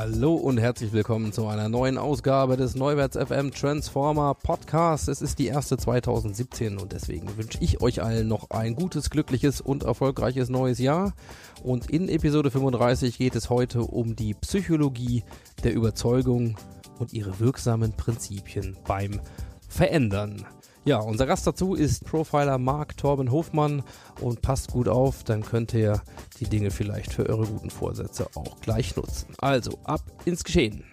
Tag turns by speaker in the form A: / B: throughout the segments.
A: Hallo und herzlich willkommen zu einer neuen Ausgabe des Neuwärts FM Transformer Podcasts. Es ist die erste 2017 und deswegen wünsche ich euch allen noch ein gutes, glückliches und erfolgreiches neues Jahr. Und in Episode 35 geht es heute um die Psychologie der Überzeugung und ihre wirksamen Prinzipien beim Verändern. Ja, unser Gast dazu ist Profiler Marc Torben Hofmann und passt gut auf, dann könnt ihr die Dinge vielleicht für eure guten Vorsätze auch gleich nutzen. Also, ab ins Geschehen.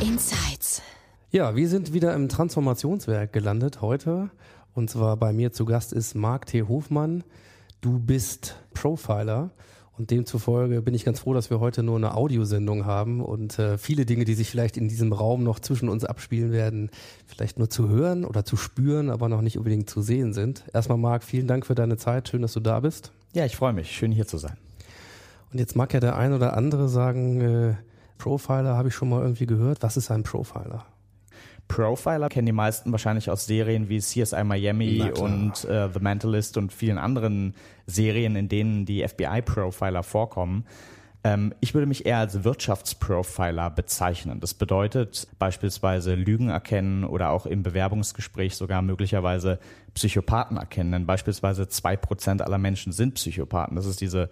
B: Insights.
A: Ja, wir sind wieder im Transformationswerk gelandet heute. Und zwar bei mir zu Gast ist Marc T. Hofmann. Du bist Profiler und demzufolge bin ich ganz froh, dass wir heute nur eine Audiosendung haben und äh, viele Dinge, die sich vielleicht in diesem Raum noch zwischen uns abspielen werden, vielleicht nur zu hören oder zu spüren, aber noch nicht unbedingt zu sehen sind. Erstmal Marc, vielen Dank für deine Zeit. Schön, dass du da bist.
C: Ja, ich freue mich. Schön hier zu sein.
A: Und jetzt mag ja der ein oder andere sagen, äh, Profiler habe ich schon mal irgendwie gehört. Was ist ein Profiler?
C: Profiler kennen die meisten wahrscheinlich aus Serien wie CSI Miami und äh, The Mentalist und vielen anderen Serien, in denen die FBI-Profiler vorkommen. Ähm, ich würde mich eher als Wirtschaftsprofiler bezeichnen. Das bedeutet beispielsweise Lügen erkennen oder auch im Bewerbungsgespräch sogar möglicherweise Psychopathen erkennen. Denn beispielsweise zwei Prozent aller Menschen sind Psychopathen. Das ist diese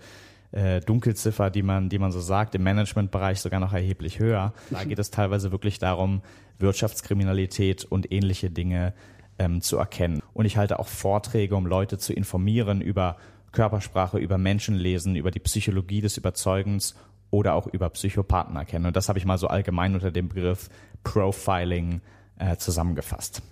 C: äh, Dunkelziffer, die man, die man so sagt, im Managementbereich sogar noch erheblich höher. Da geht es teilweise wirklich darum, Wirtschaftskriminalität und ähnliche Dinge ähm, zu erkennen. Und ich halte auch Vorträge, um Leute zu informieren über Körpersprache, über Menschenlesen, über die Psychologie des Überzeugens oder auch über Psychopathen erkennen. Und das habe ich mal so allgemein unter dem Begriff Profiling äh, zusammengefasst.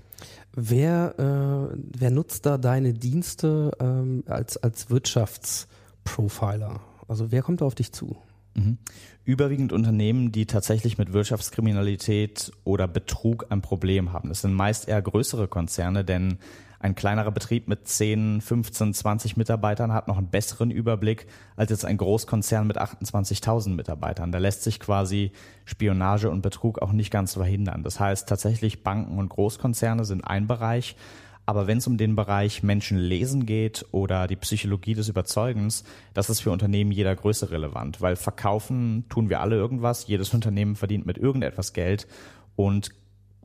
A: Wer, äh, wer nutzt da deine Dienste ähm, als, als Wirtschaftsprofiler? Also wer kommt da auf dich zu?
C: Mhm. Überwiegend Unternehmen, die tatsächlich mit Wirtschaftskriminalität oder Betrug ein Problem haben. Das sind meist eher größere Konzerne, denn ein kleinerer Betrieb mit 10, 15, 20 Mitarbeitern hat noch einen besseren Überblick als jetzt ein Großkonzern mit 28.000 Mitarbeitern. Da lässt sich quasi Spionage und Betrug auch nicht ganz verhindern. Das heißt, tatsächlich Banken und Großkonzerne sind ein Bereich. Aber wenn es um den Bereich Menschen lesen geht oder die Psychologie des Überzeugens, das ist für Unternehmen jeder Größe relevant, weil verkaufen tun wir alle irgendwas. Jedes Unternehmen verdient mit irgendetwas Geld und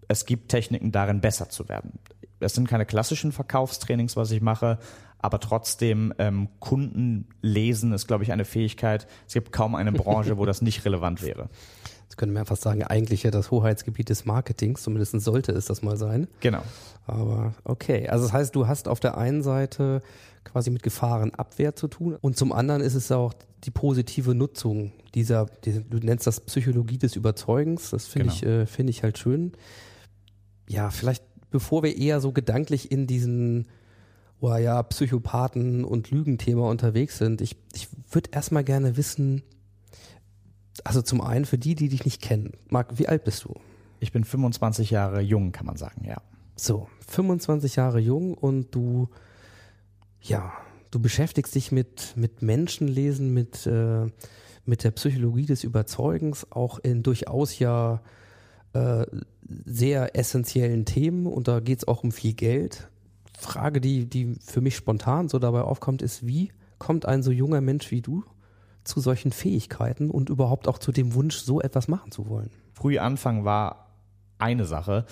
C: es gibt Techniken darin, besser zu werden. Es sind keine klassischen Verkaufstrainings, was ich mache, aber trotzdem ähm, Kunden lesen ist, glaube ich, eine Fähigkeit. Es gibt kaum eine Branche, wo das nicht relevant wäre.
A: Das könnte man einfach sagen, eigentlich ja das Hoheitsgebiet des Marketings, zumindest sollte es das mal sein.
C: Genau.
A: Aber okay, also das heißt, du hast auf der einen Seite quasi mit Gefahrenabwehr zu tun und zum anderen ist es auch die positive Nutzung dieser, die, du nennst das Psychologie des Überzeugens, das finde
C: Genau.
A: ich, äh, finde ich halt schön. Ja, vielleicht bevor wir eher so gedanklich in diesen oh ja, Psychopathen und Lügenthema unterwegs sind, ich, ich würde erstmal gerne wissen, also zum einen für die, die dich nicht kennen. Marc, wie alt bist du?
C: Ich bin 25 Jahre jung, kann man sagen, ja.
A: So, 25 Jahre jung und du, ja, du beschäftigst dich mit, mit Menschenlesen, mit, äh, mit der Psychologie des Überzeugens, auch in durchaus ja äh, sehr essentiellen Themen und da geht's auch um viel Geld. Frage, die, die für mich spontan so dabei aufkommt, ist, wie kommt ein so junger Mensch wie du zu solchen Fähigkeiten und überhaupt auch zu dem Wunsch, so etwas machen zu wollen?
C: Früh anfangen war eine Sache.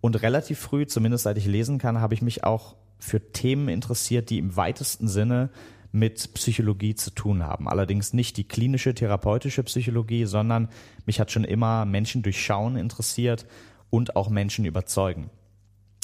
C: Und relativ früh, zumindest seit ich lesen kann, habe ich mich auch für Themen interessiert, die im weitesten Sinne mit Psychologie zu tun haben. Allerdings nicht die klinische, therapeutische Psychologie, sondern mich hat schon immer Menschen durchschauen interessiert und auch Menschen überzeugen.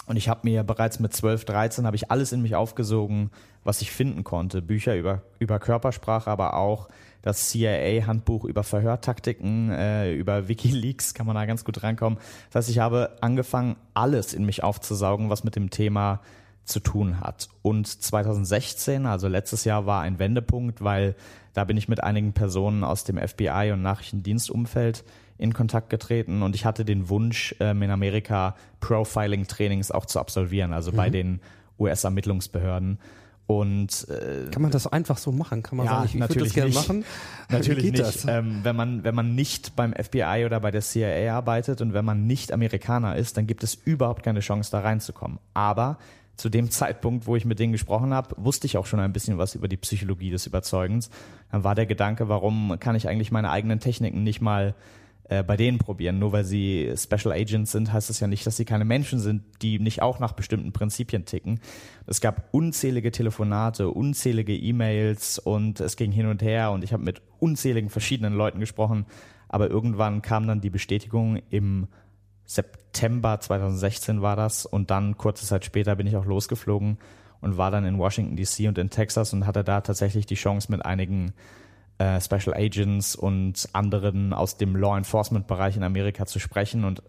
C: Und ich habe mir bereits mit 12, 13 habe ich alles in mich aufgesogen, was ich finden konnte. Bücher über, über Körpersprache, aber auch das CIA-Handbuch über Verhörtaktiken, äh, über Wikileaks kann man da ganz gut rankommen. Das heißt, ich habe angefangen, alles in mich aufzusaugen, was mit dem Thema zu tun hat. Und 2016, also letztes Jahr, war ein Wendepunkt, weil da bin ich mit einigen Personen aus dem FBI und Nachrichtendienstumfeld in Kontakt getreten und ich hatte den Wunsch, ähm, in Amerika Profiling-Trainings auch zu absolvieren, also mhm. bei den US-Ermittlungsbehörden. Und
A: äh, kann man das einfach so machen? Kann man
C: ja,
A: sagen,
C: ich, ich würde das gerne
A: machen?
C: Natürlich nicht. Ähm, wenn man wenn man nicht beim FBI oder bei der CIA arbeitet und wenn man nicht Amerikaner ist, dann gibt es überhaupt keine Chance, da reinzukommen. Aber zu dem Zeitpunkt, wo ich mit denen gesprochen habe, wusste ich auch schon ein bisschen was über die Psychologie des Überzeugens. Dann war der Gedanke, warum kann ich eigentlich meine eigenen Techniken nicht mal äh, bei denen probieren. Nur weil sie Special Agents sind, heißt das ja nicht, dass sie keine Menschen sind, die nicht auch nach bestimmten Prinzipien ticken. Es gab unzählige Telefonate, unzählige E-Mails und es ging hin und her und ich habe mit unzähligen verschiedenen Leuten gesprochen. Aber irgendwann kam dann die Bestätigung im September 2016 war das und dann kurze Zeit später bin ich auch losgeflogen und war dann in Washington DC und in Texas und hatte da tatsächlich die Chance mit einigen äh, Special Agents und anderen aus dem Law Enforcement Bereich in Amerika zu sprechen und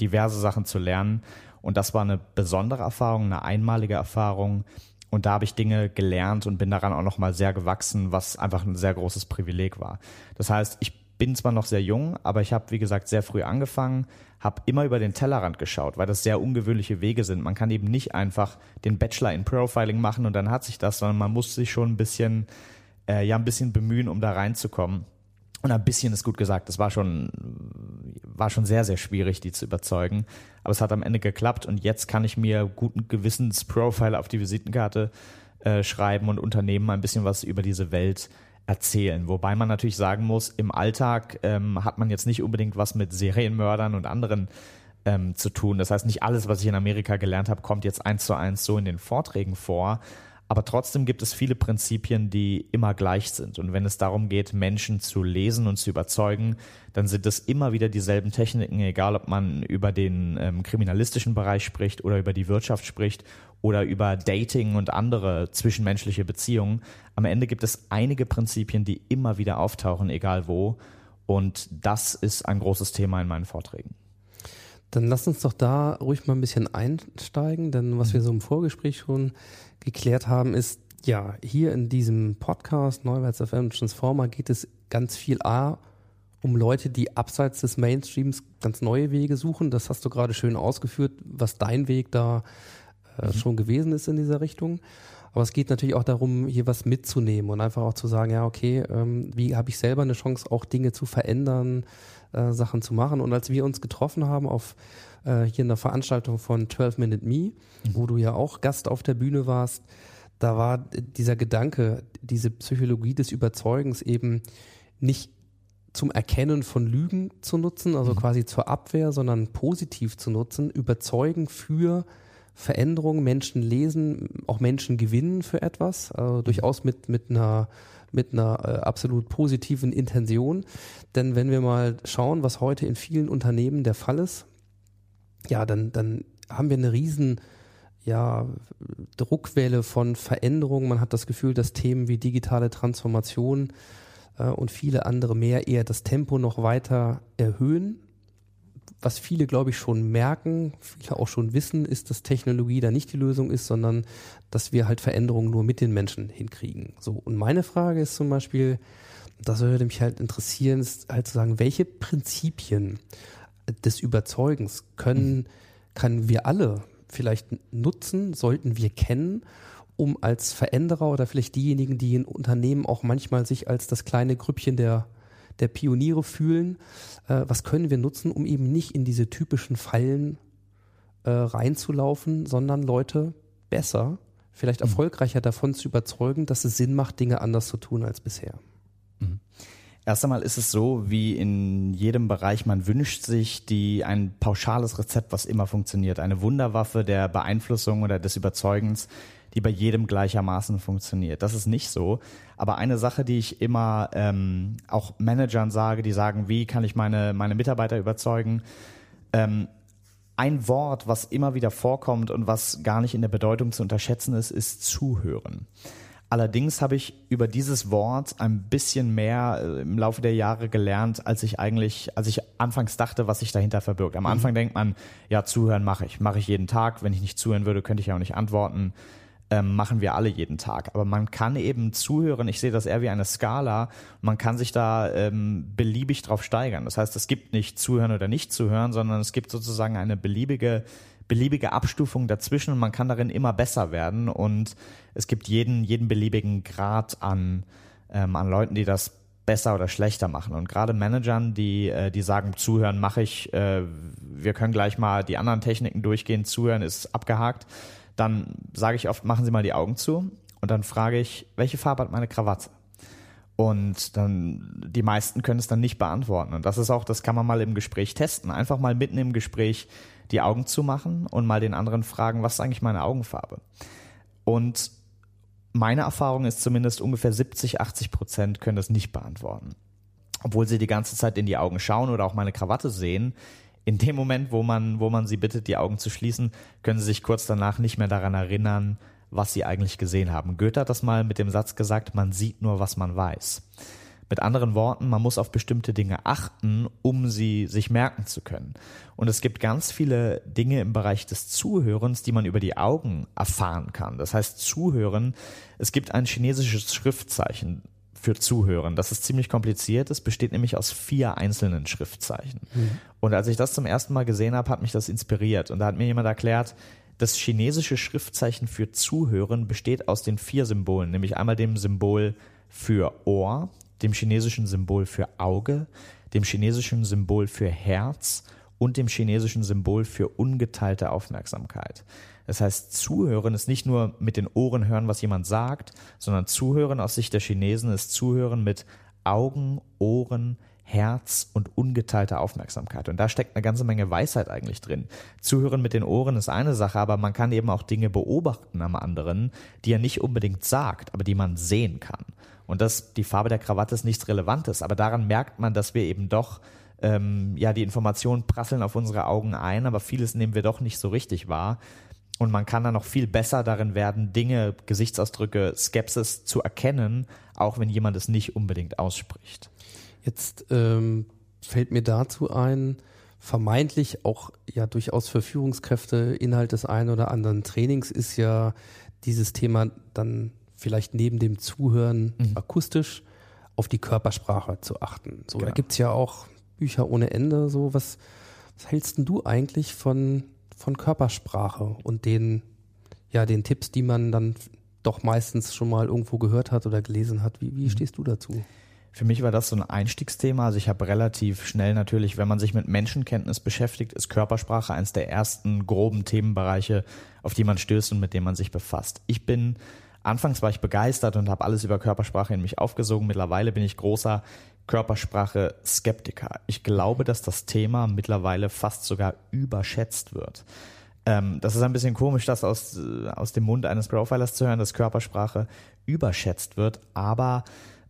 C: diverse Sachen zu lernen. Und das war eine besondere Erfahrung, eine einmalige Erfahrung. Und da habe ich Dinge gelernt und bin daran auch nochmal sehr gewachsen, was einfach ein sehr großes Privileg war. Das heißt, ich bin zwar noch sehr jung, aber ich habe, wie gesagt, sehr früh angefangen, habe immer über den Tellerrand geschaut, weil das sehr ungewöhnliche Wege sind. Man kann eben nicht einfach den Bachelor in Profiling machen und dann hat sich das, sondern man muss sich schon ein bisschen äh, ja ein bisschen bemühen, um da reinzukommen. Und ein bisschen ist gut gesagt. Das war schon, war schon sehr, sehr schwierig, die zu überzeugen. Aber es hat am Ende geklappt und jetzt kann ich mir guten Gewissens Profile auf die Visitenkarte äh, schreiben und Unternehmen ein bisschen was über diese Welt erzählen. Wobei man natürlich sagen muss, im Alltag ähm, hat man jetzt nicht unbedingt was mit Serienmördern und anderen ähm, zu tun. Das heißt, nicht alles, was ich in Amerika gelernt habe, kommt jetzt eins zu eins so in den Vorträgen vor. Aber trotzdem gibt es viele Prinzipien, die immer gleich sind. Und wenn es darum geht, Menschen zu lesen und zu überzeugen, dann sind es immer wieder dieselben Techniken, egal ob man über den ähm, kriminalistischen Bereich spricht oder über die Wirtschaft spricht oder über Dating und andere zwischenmenschliche Beziehungen. Am Ende gibt es einige Prinzipien, die immer wieder auftauchen, egal wo. Und das ist ein großes Thema in meinen Vorträgen.
A: Dann lass uns doch da ruhig mal ein bisschen einsteigen, denn was wir so im Vorgespräch schon geklärt haben, ist, ja, hier in diesem Podcast Neuwärts FM Transformer geht es ganz viel A um Leute, die abseits des Mainstreams ganz neue Wege suchen. Das hast du gerade schön ausgeführt, was dein Weg da äh, mhm. schon gewesen ist in dieser Richtung. Aber es geht natürlich auch darum, hier was mitzunehmen und einfach auch zu sagen, ja, okay, ähm, wie habe ich selber eine Chance, auch Dinge zu verändern, äh, Sachen zu machen. Und als wir uns getroffen haben auf äh, hier in der Veranstaltung von 12 Minute Me, mhm. wo du ja auch Gast auf der Bühne warst, da war dieser Gedanke, diese Psychologie des Überzeugens eben nicht zum Erkennen von Lügen zu nutzen, also mhm. quasi zur Abwehr, sondern positiv zu nutzen, überzeugen für Veränderungen, Menschen lesen, auch Menschen gewinnen für etwas, also mhm. durchaus mit, mit einer mit einer äh, absolut positiven Intention. Denn wenn wir mal schauen, was heute in vielen Unternehmen der Fall ist, ja, dann, dann haben wir eine riesen ja, Druckwelle von Veränderungen. Man hat das Gefühl, dass Themen wie digitale Transformation äh, und viele andere mehr eher das Tempo noch weiter erhöhen. Was viele, glaube ich, schon merken, viele auch schon wissen, ist, dass Technologie da nicht die Lösung ist, sondern dass wir halt Veränderungen nur mit den Menschen hinkriegen. So. Und meine Frage ist zum Beispiel, das würde mich halt interessieren, ist halt zu sagen, welche Prinzipien des Überzeugens können, mhm. können wir alle vielleicht nutzen, sollten wir kennen, um als Veränderer oder vielleicht diejenigen, die in Unternehmen auch manchmal sich als das kleine Grüppchen der, der Pioniere fühlen, äh, was können wir nutzen, um eben nicht in diese typischen Fallen äh, reinzulaufen, sondern Leute besser, vielleicht mhm. erfolgreicher davon zu überzeugen, dass es Sinn macht, Dinge anders zu tun als bisher.
C: Mhm. Erst einmal ist es so, wie in jedem Bereich, man wünscht sich die, ein pauschales Rezept, was immer funktioniert. Eine Wunderwaffe der Beeinflussung oder des Überzeugens, die bei jedem gleichermaßen funktioniert. Das ist nicht so. Aber eine Sache, die ich immer ähm, auch Managern sage, die sagen, wie kann ich meine, meine Mitarbeiter überzeugen, ähm, ein Wort, was immer wieder vorkommt und was gar nicht in der Bedeutung zu unterschätzen ist, ist zuhören. Allerdings habe ich über dieses Wort ein bisschen mehr äh, im Laufe der Jahre gelernt, als ich eigentlich, als ich anfangs dachte, was sich dahinter verbirgt. Am Anfang denkt man, ja, zuhören mache ich, mache ich jeden Tag. Wenn ich nicht zuhören würde, könnte ich auch nicht antworten. Ähm, machen wir alle jeden Tag. Aber man kann eben zuhören. Ich sehe das eher wie eine Skala. Man kann sich da ähm, beliebig drauf steigern. Das heißt, es gibt nicht zuhören oder nicht zuhören, sondern es gibt sozusagen eine beliebige beliebige Abstufung dazwischen und man kann darin immer besser werden und es gibt jeden, jeden beliebigen Grad an, ähm, an Leuten, die das besser oder schlechter machen. Und gerade Managern, die, äh, die sagen, zuhören mache ich, äh, wir können gleich mal die anderen Techniken durchgehen, zuhören ist abgehakt, dann sage ich oft, machen Sie mal die Augen zu und dann frage ich, welche Farbe hat meine Krawatte? Und dann, die meisten können es dann nicht beantworten. Und das ist auch, das kann man mal im Gespräch testen. Einfach mal mitten im Gespräch die Augen zu machen und mal den anderen fragen, was ist eigentlich meine Augenfarbe? Und meine Erfahrung ist zumindest ungefähr 70, 80 Prozent können das nicht beantworten. Obwohl sie die ganze Zeit in die Augen schauen oder auch meine Krawatte sehen. In dem Moment, wo man, wo man sie bittet, die Augen zu schließen, können sie sich kurz danach nicht mehr daran erinnern, was sie eigentlich gesehen haben. Goethe hat das mal mit dem Satz gesagt, man sieht nur, was man weiß. Mit anderen Worten, man muss auf bestimmte Dinge achten, um sie sich merken zu können. Und es gibt ganz viele Dinge im Bereich des Zuhörens, die man über die Augen erfahren kann. Das heißt, Zuhören, es gibt ein chinesisches Schriftzeichen für Zuhören. Das ist ziemlich kompliziert. Es besteht nämlich aus vier einzelnen Schriftzeichen. Mhm. Und als ich das zum ersten Mal gesehen habe, hat mich das inspiriert. Und da hat mir jemand erklärt, das chinesische Schriftzeichen für Zuhören besteht aus den vier Symbolen, nämlich einmal dem Symbol für Ohr, dem chinesischen Symbol für Auge, dem chinesischen Symbol für Herz und dem chinesischen Symbol für ungeteilte Aufmerksamkeit. Das heißt, zuhören ist nicht nur mit den Ohren hören, was jemand sagt, sondern zuhören aus Sicht der Chinesen ist zuhören mit Augen, Ohren, Herz und ungeteilte Aufmerksamkeit. Und da steckt eine ganze Menge Weisheit eigentlich drin. Zuhören mit den Ohren ist eine Sache, aber man kann eben auch Dinge beobachten am anderen, die er nicht unbedingt sagt, aber die man sehen kann. Und das, die Farbe der Krawatte ist nichts Relevantes, aber daran merkt man, dass wir eben doch, ähm, ja, die Informationen prasseln auf unsere Augen ein, aber vieles nehmen wir doch nicht so richtig wahr. Und man kann dann noch viel besser darin werden, Dinge, Gesichtsausdrücke, Skepsis zu erkennen, auch wenn jemand es nicht unbedingt ausspricht.
A: Jetzt ähm, fällt mir dazu ein, vermeintlich auch ja durchaus für Führungskräfte Inhalt des einen oder anderen Trainings ist ja dieses Thema dann vielleicht neben dem Zuhören mhm. akustisch auf die Körpersprache zu achten. So, genau. da gibt's ja auch Bücher ohne Ende. So, was, was hältst denn du eigentlich von, von Körpersprache und den, ja, den Tipps, die man dann doch meistens schon mal irgendwo gehört hat oder gelesen hat? Wie, wie mhm. stehst du dazu?
C: Für mich war das so ein Einstiegsthema. Also ich habe relativ schnell natürlich, wenn man sich mit Menschenkenntnis beschäftigt, ist Körpersprache eines der ersten groben Themenbereiche, auf die man stößt und mit denen man sich befasst. Ich bin Anfangs war ich begeistert und habe alles über Körpersprache in mich aufgesogen. Mittlerweile bin ich großer Körpersprache-Skeptiker. Ich glaube, dass das Thema mittlerweile fast sogar überschätzt wird. Ähm, das ist ein bisschen komisch, das aus, äh, aus dem Mund eines Profilers zu hören, dass Körpersprache überschätzt wird, aber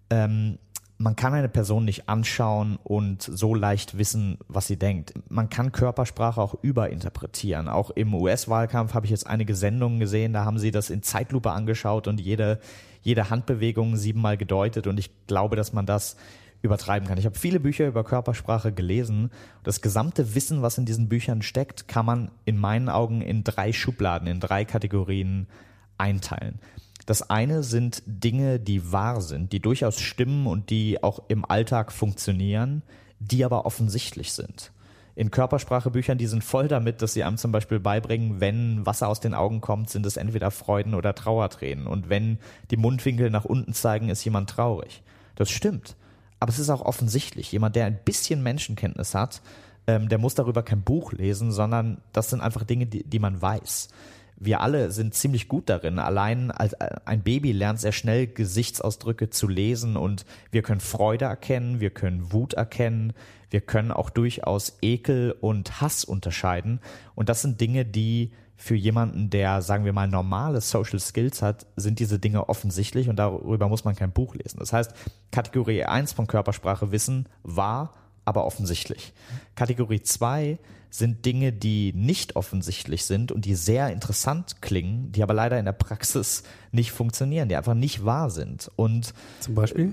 C: ähm, man kann eine Person nicht anschauen und so leicht wissen, was sie denkt. Man kann Körpersprache auch überinterpretieren. Auch im US-Wahlkampf habe ich jetzt einige Sendungen gesehen, da haben sie das in Zeitlupe angeschaut und jede, jede Handbewegung siebenmal gedeutet und ich glaube, dass man das übertreiben kann. Ich habe viele Bücher über Körpersprache gelesen. Das gesamte Wissen, was in diesen Büchern steckt, kann man in meinen Augen in drei Schubladen, in drei Kategorien einteilen. Das eine sind Dinge, die wahr sind, die durchaus stimmen und die auch im Alltag funktionieren, die aber offensichtlich sind. In Körpersprachebüchern, die sind voll damit, dass sie einem zum Beispiel beibringen, wenn Wasser aus den Augen kommt, sind es entweder Freuden oder Trauertränen. Und wenn die Mundwinkel nach unten zeigen, ist jemand traurig. Das stimmt. Aber es ist auch offensichtlich. Jemand, der ein bisschen Menschenkenntnis hat, ähm, der muss darüber kein Buch lesen, sondern das sind einfach Dinge, die, die man weiß wir alle sind ziemlich gut darin. Allein als äh, ein Baby lernt sehr schnell Gesichtsausdrücke zu lesen und wir können Freude erkennen, wir können Wut erkennen, wir können auch durchaus Ekel und Hass unterscheiden. Und das sind Dinge, die für jemanden, der, sagen wir mal, normale Social Skills hat, sind diese Dinge offensichtlich und darüber muss man kein Buch lesen. Das heißt, Kategorie 1 von Körpersprache Wissen war aber offensichtlich. Kategorie 2 sind Dinge, die nicht offensichtlich sind und die sehr interessant klingen, die aber leider in der Praxis nicht funktionieren, die einfach nicht wahr sind. Und
A: Zum Beispiel?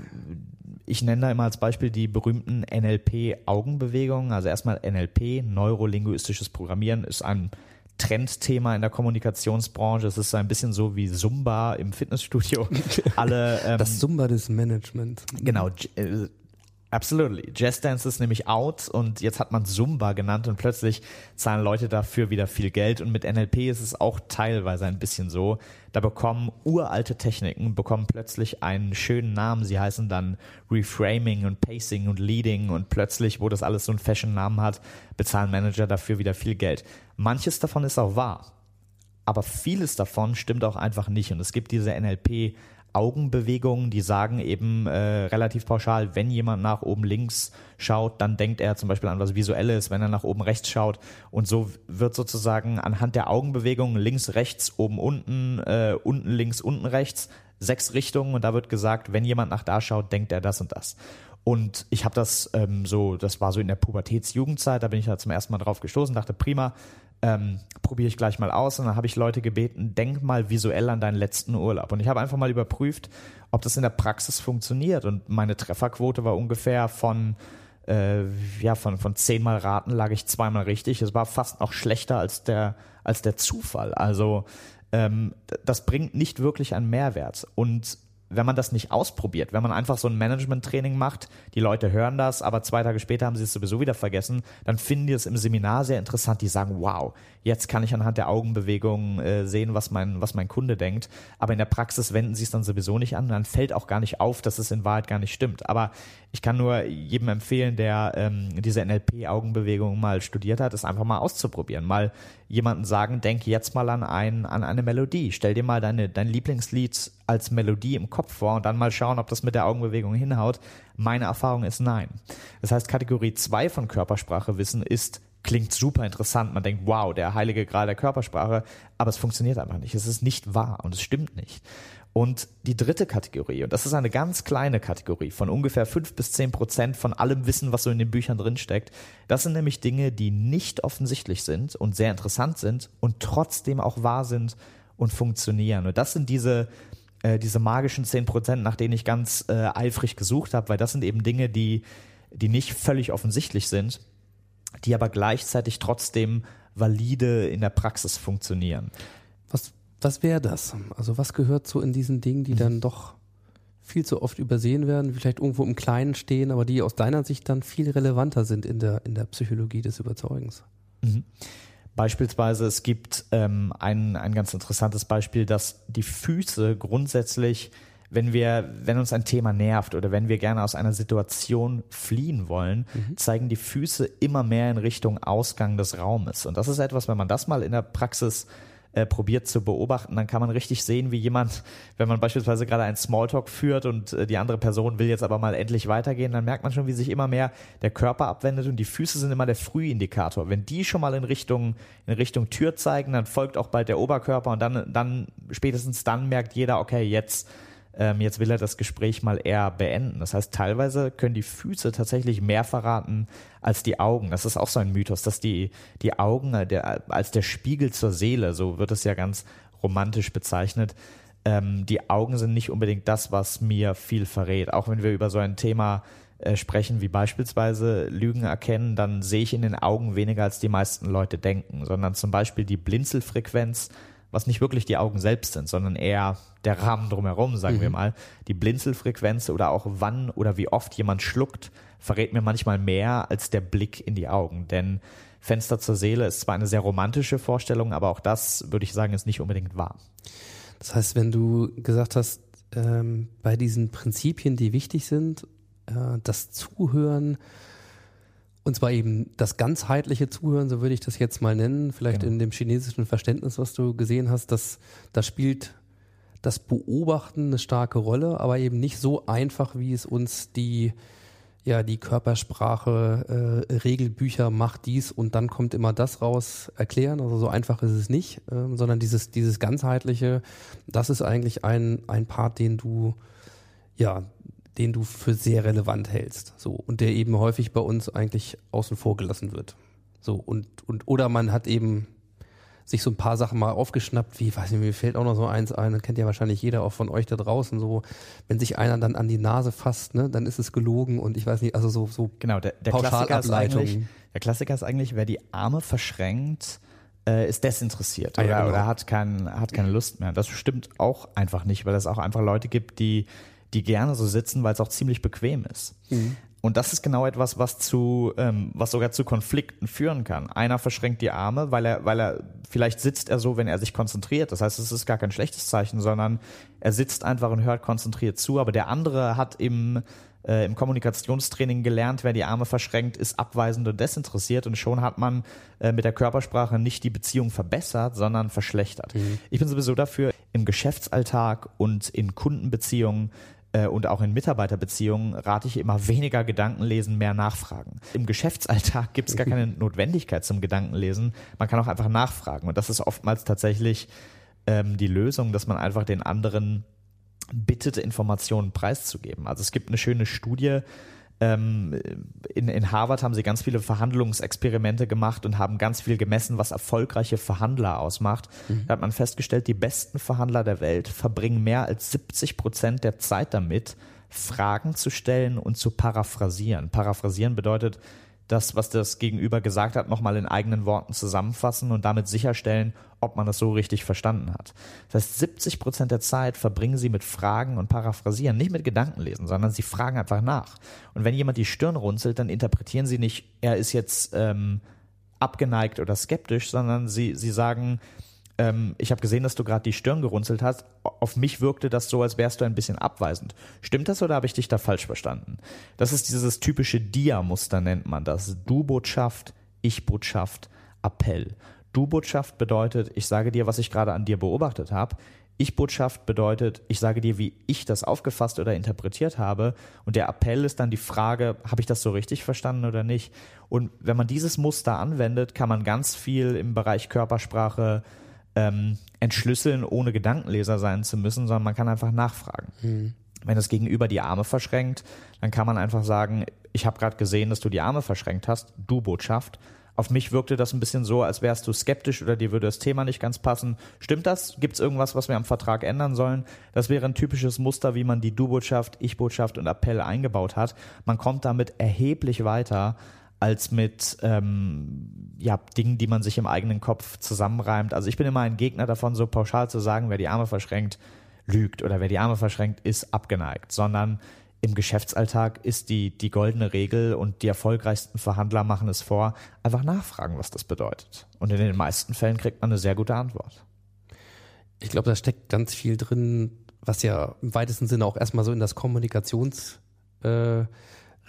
C: ich nenne da immer als Beispiel die berühmten NLP-Augenbewegungen. Also erstmal NLP, neurolinguistisches Programmieren, ist ein Trendthema in der Kommunikationsbranche. Es ist so ein bisschen so wie Zumba im Fitnessstudio. Alle ähm,
A: Das Zumba des Management.
C: Genau, äh, absolutely. Jazz Dance ist nämlich out und jetzt hat man Zumba genannt und plötzlich zahlen Leute dafür wieder viel Geld und mit NLP ist es auch teilweise ein bisschen so. Da bekommen uralte Techniken, bekommen plötzlich einen schönen Namen. Sie heißen dann Reframing und Pacing und Leading und plötzlich, wo das alles so einen Fashion-Namen hat, bezahlen Manager dafür wieder viel Geld. Manches davon ist auch wahr aber vieles davon stimmt auch einfach nicht. Und es gibt diese NLP Augenbewegungen, die sagen eben äh, relativ pauschal, wenn jemand nach oben links schaut, dann denkt er zum Beispiel an was Visuelles, wenn er nach oben rechts schaut. Und so wird sozusagen anhand der Augenbewegungen links, rechts, oben, unten, äh, unten, links, unten, rechts, sechs Richtungen und da wird gesagt, wenn jemand nach da schaut, denkt er das und das. Und ich habe das ähm, so, das war so in der Pubertätsjugendzeit, da bin ich da zum ersten Mal drauf gestoßen, dachte, prima, ähm, probiere ich gleich mal aus. Und dann habe ich Leute gebeten, denk mal visuell an deinen letzten Urlaub. Und ich habe einfach mal überprüft, ob das in der Praxis funktioniert. Und meine Trefferquote war ungefähr von äh, ja, von, von zehnmal raten lag ich zweimal richtig. Es war fast noch schlechter als der, als der Zufall. Also ähm, das bringt nicht wirklich einen Mehrwert. Und wenn man das nicht ausprobiert, wenn man einfach so ein Management-Training macht, die Leute hören das, aber zwei Tage später haben sie es sowieso wieder vergessen, dann finden die es im Seminar sehr interessant. Die sagen, wow, jetzt kann ich anhand der Augenbewegungen äh, sehen, was mein, was mein Kunde denkt. Aber in der Praxis wenden sie es dann sowieso nicht an. Dann fällt auch gar nicht auf, dass es in Wahrheit gar nicht stimmt. Aber ich kann nur jedem empfehlen, der ähm, diese NLP-Augenbewegungen mal studiert hat, es einfach mal auszuprobieren. Mal jemanden sagen, denk jetzt mal an, ein, an eine Melodie. Stell dir mal deine, dein Lieblingslied als Melodie im Kopf vor und dann mal schauen, ob das mit der Augenbewegung hinhaut. Meine Erfahrung ist nein. Das heißt, Kategorie 2 von Körpersprachewissen ist, klingt super interessant. Man denkt, wow, der heilige Gral der Körpersprache, aber es funktioniert einfach nicht. Es ist nicht wahr und es stimmt nicht. Und die dritte Kategorie, und das ist eine ganz kleine Kategorie von ungefähr fünf bis zehn Prozent von allem Wissen, was so in den Büchern drinsteckt, das sind nämlich Dinge, die nicht offensichtlich sind und sehr interessant sind und trotzdem auch wahr sind und funktionieren. Und das sind diese, äh, diese magischen zehn Prozent, nach denen ich ganz äh, eifrig gesucht habe, weil das sind eben Dinge, die, die nicht völlig offensichtlich sind, die aber gleichzeitig trotzdem valide in der Praxis funktionieren.
A: Was, wäre das? Also was gehört so in diesen Dingen, die dann doch viel zu oft übersehen werden, vielleicht irgendwo im Kleinen stehen, aber die aus deiner Sicht dann viel relevanter sind in der, in der Psychologie des Überzeugens?
C: Beispielsweise, es gibt ähm, ein, ein ganz interessantes Beispiel, dass die Füße grundsätzlich, wenn wir, wenn uns ein Thema nervt oder wenn wir gerne aus einer Situation fliehen wollen, zeigen die Füße immer mehr in Richtung Ausgang des Raumes. Und das ist etwas, wenn man das mal in der Praxis äh, probiert zu beobachten, dann kann man richtig sehen, wie jemand, wenn man beispielsweise gerade einen Smalltalk führt und äh, die andere Person will jetzt aber mal endlich weitergehen, dann merkt man schon, wie sich immer mehr der Körper abwendet und die Füße sind immer der Frühindikator. Wenn die schon mal in Richtung, in Richtung Tür zeigen, dann folgt auch bald der Oberkörper und dann, dann, spätestens dann merkt jeder, okay, jetzt, ähm, jetzt will er das Gespräch mal eher beenden. Das heißt, teilweise können die Füße tatsächlich mehr verraten als die Augen. Das ist auch so ein Mythos, dass die, die Augen äh, der, als der Spiegel zur Seele, so wird es ja ganz romantisch bezeichnet, ähm, die Augen sind nicht unbedingt das, was mir viel verrät. Auch wenn wir über so ein Thema äh, sprechen, wie beispielsweise Lügen erkennen, dann sehe ich in den Augen weniger, als die meisten Leute denken, sondern zum Beispiel die Blinzelfrequenz, was nicht wirklich die Augen selbst sind, sondern eher der Rahmen drumherum, sagen wir mal. Die Blinzelfrequenz oder auch wann oder wie oft jemand schluckt, verrät mir manchmal mehr als der Blick in die Augen. Denn Fenster zur Seele ist zwar eine sehr romantische Vorstellung, aber auch das, würde ich sagen, ist nicht unbedingt wahr.
A: Das heißt, wenn du gesagt hast, ähm, bei diesen Prinzipien, die wichtig sind, äh, das Zuhören, und zwar eben das ganzheitliche Zuhören, so würde ich das jetzt mal nennen, vielleicht
C: Genau.
A: in dem chinesischen Verständnis, was du gesehen hast, dass da spielt das Beobachten eine starke Rolle, aber eben nicht so einfach, wie es uns die ja die Körpersprache äh, Regelbücher macht dies und dann kommt immer das raus erklären. Also so einfach ist es nicht, ähm, sondern dieses dieses ganzheitliche, das ist eigentlich ein ein Part, den du ja den du für sehr relevant hältst. So. Und der eben häufig bei uns eigentlich außen vor gelassen wird. So. Und, und, oder man hat eben sich so ein paar Sachen mal aufgeschnappt, wie, weiß nicht, mir fällt auch noch so eins ein, das kennt ja wahrscheinlich jeder auch von euch da draußen, so, wenn sich einer dann an die Nase fasst, ne, dann ist es gelogen und ich weiß nicht, also so, so
C: Genau, der, der Klassiker ist eigentlich, der Klassiker ist eigentlich, wer die Arme verschränkt, äh, ist desinteressiert
A: Ah,
C: oder,
A: ja, genau.
C: oder hat, kein, hat keine Lust mehr. Das stimmt auch einfach nicht, weil es auch einfach Leute gibt, die, die gerne so sitzen, weil es auch ziemlich bequem ist.
A: Mhm.
C: Und das ist genau etwas, was zu, ähm, was sogar zu Konflikten führen kann. Einer verschränkt die Arme, weil er, weil er, vielleicht sitzt er so, wenn er sich konzentriert. Das heißt, es ist gar kein schlechtes Zeichen, sondern er sitzt einfach und hört konzentriert zu. Aber der andere hat im, äh, im Kommunikationstraining gelernt, wer die Arme verschränkt, ist abweisend und desinteressiert. Und schon hat man äh, mit der Körpersprache nicht die Beziehung verbessert, sondern verschlechtert. Ich bin sowieso dafür, im Geschäftsalltag und in Kundenbeziehungen äh, und auch in Mitarbeiterbeziehungen rate ich immer weniger Gedankenlesen, mehr Nachfragen. Im Geschäftsalltag gibt es gar keine Notwendigkeit zum Gedankenlesen. Man kann auch einfach nachfragen. Und das ist oftmals tatsächlich ähm, die Lösung, dass man einfach den anderen bittet, Informationen preiszugeben. Also es gibt eine schöne Studie, ähm, in, in Harvard haben sie ganz viele Verhandlungsexperimente gemacht und haben ganz viel gemessen, was erfolgreiche Verhandler ausmacht. Da hat man festgestellt, die besten Verhandler der Welt verbringen mehr als 70 Prozent der Zeit damit, Fragen zu stellen und zu paraphrasieren. Paraphrasieren bedeutet, das, was das Gegenüber gesagt hat, nochmal in eigenen Worten zusammenfassen und damit sicherstellen, ob man das so richtig verstanden hat. Das heißt, 70 Prozent der Zeit verbringen sie mit Fragen und Paraphrasieren, nicht mit Gedankenlesen, sondern sie fragen einfach nach. Und wenn jemand die Stirn runzelt, dann interpretieren sie nicht, er ist jetzt ähm, abgeneigt oder skeptisch, sondern sie, sie sagen, ähm, ich habe gesehen, dass du gerade die Stirn gerunzelt hast. Auf mich wirkte das so, als wärst du ein bisschen abweisend. Stimmt das oder habe ich dich da falsch verstanden? Das ist dieses typische Dia-Muster, nennt man das. Du-Botschaft, Ich-Botschaft, Appell. Du-Botschaft bedeutet, ich sage dir, was ich gerade an dir beobachtet habe. Ich-Botschaft bedeutet, ich sage dir, wie ich das aufgefasst oder interpretiert habe. Und der Appell ist dann die Frage, habe ich das so richtig verstanden oder nicht? Und wenn man dieses Muster anwendet, kann man ganz viel im Bereich Körpersprache ähm, entschlüsseln, ohne Gedankenleser sein zu müssen, sondern man kann einfach nachfragen. Wenn das Gegenüber die Arme verschränkt, dann kann man einfach sagen, ich habe gerade gesehen, dass du die Arme verschränkt hast, du Botschaft. Auf mich wirkte das ein bisschen so, als wärst du skeptisch oder dir würde das Thema nicht ganz passen. Stimmt das? Gibt es irgendwas, was wir am Vertrag ändern sollen? Das wäre ein typisches Muster, wie man die Du-Botschaft, Ich-Botschaft und Appell eingebaut hat. Man kommt damit erheblich weiter als mit ähm, ja, Dingen, die man sich im eigenen Kopf zusammenreimt. Also ich bin immer ein Gegner davon, so pauschal zu sagen, wer die Arme verschränkt, lügt oder wer die Arme verschränkt, ist abgeneigt, sondern im Geschäftsalltag ist die, die goldene Regel und die erfolgreichsten Verhandler machen es vor, einfach nachfragen, was das bedeutet. Und in den meisten Fällen kriegt man eine sehr gute Antwort.
A: Ich glaube, da steckt ganz viel drin, was ja im weitesten Sinne auch erstmal so in das Kommunikations äh,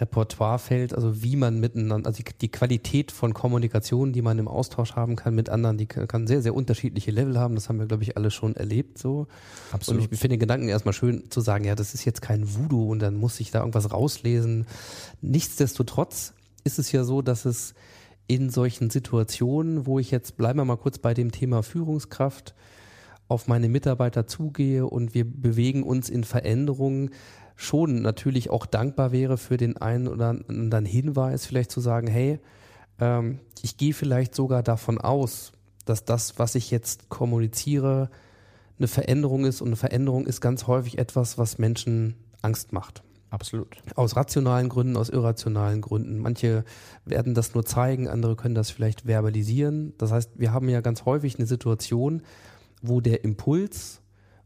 A: Repertoire fällt, also wie man miteinander, also die, die Qualität von Kommunikation, die man im Austausch haben kann mit anderen, die kann, kann sehr, sehr unterschiedliche Level haben. Das haben wir, glaube ich, alle schon erlebt so.
C: Absolut.
A: Und ich finde den Gedanken erstmal schön zu sagen, ja, das ist jetzt kein Voodoo und dann muss ich da irgendwas rauslesen. Nichtsdestotrotz ist es ja so, dass es in solchen Situationen, wo ich jetzt, bleiben wir mal kurz bei dem Thema Führungskraft, auf meine Mitarbeiter zugehe und wir bewegen uns in Veränderungen, schon natürlich auch dankbar wäre für den einen oder anderen Hinweis, vielleicht zu sagen, hey, ähm, ich gehe vielleicht sogar davon aus, dass das, was ich jetzt kommuniziere, eine Veränderung ist und eine Veränderung ist ganz häufig etwas, was Menschen Angst macht.
C: Absolut.
A: Aus rationalen Gründen, aus irrationalen Gründen. Manche werden das nur zeigen, andere können das vielleicht verbalisieren. Das heißt, wir haben ja ganz häufig eine Situation, wo der Impuls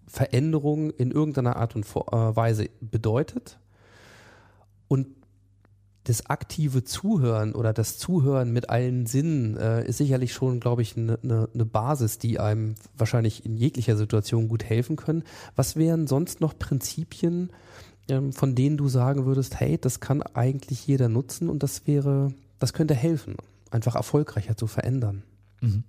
A: Veränderung in irgendeiner Art und Weise bedeutet und das aktive Zuhören oder das Zuhören mit allen Sinnen äh, ist sicherlich schon, glaube ich, eine ne, ne Basis, die einem wahrscheinlich in jeglicher Situation gut helfen können. Was wären sonst noch Prinzipien, ähm, von denen du sagen würdest, hey, das kann eigentlich jeder nutzen und das wäre, das könnte helfen, einfach erfolgreicher zu verändern?
C: Mhm.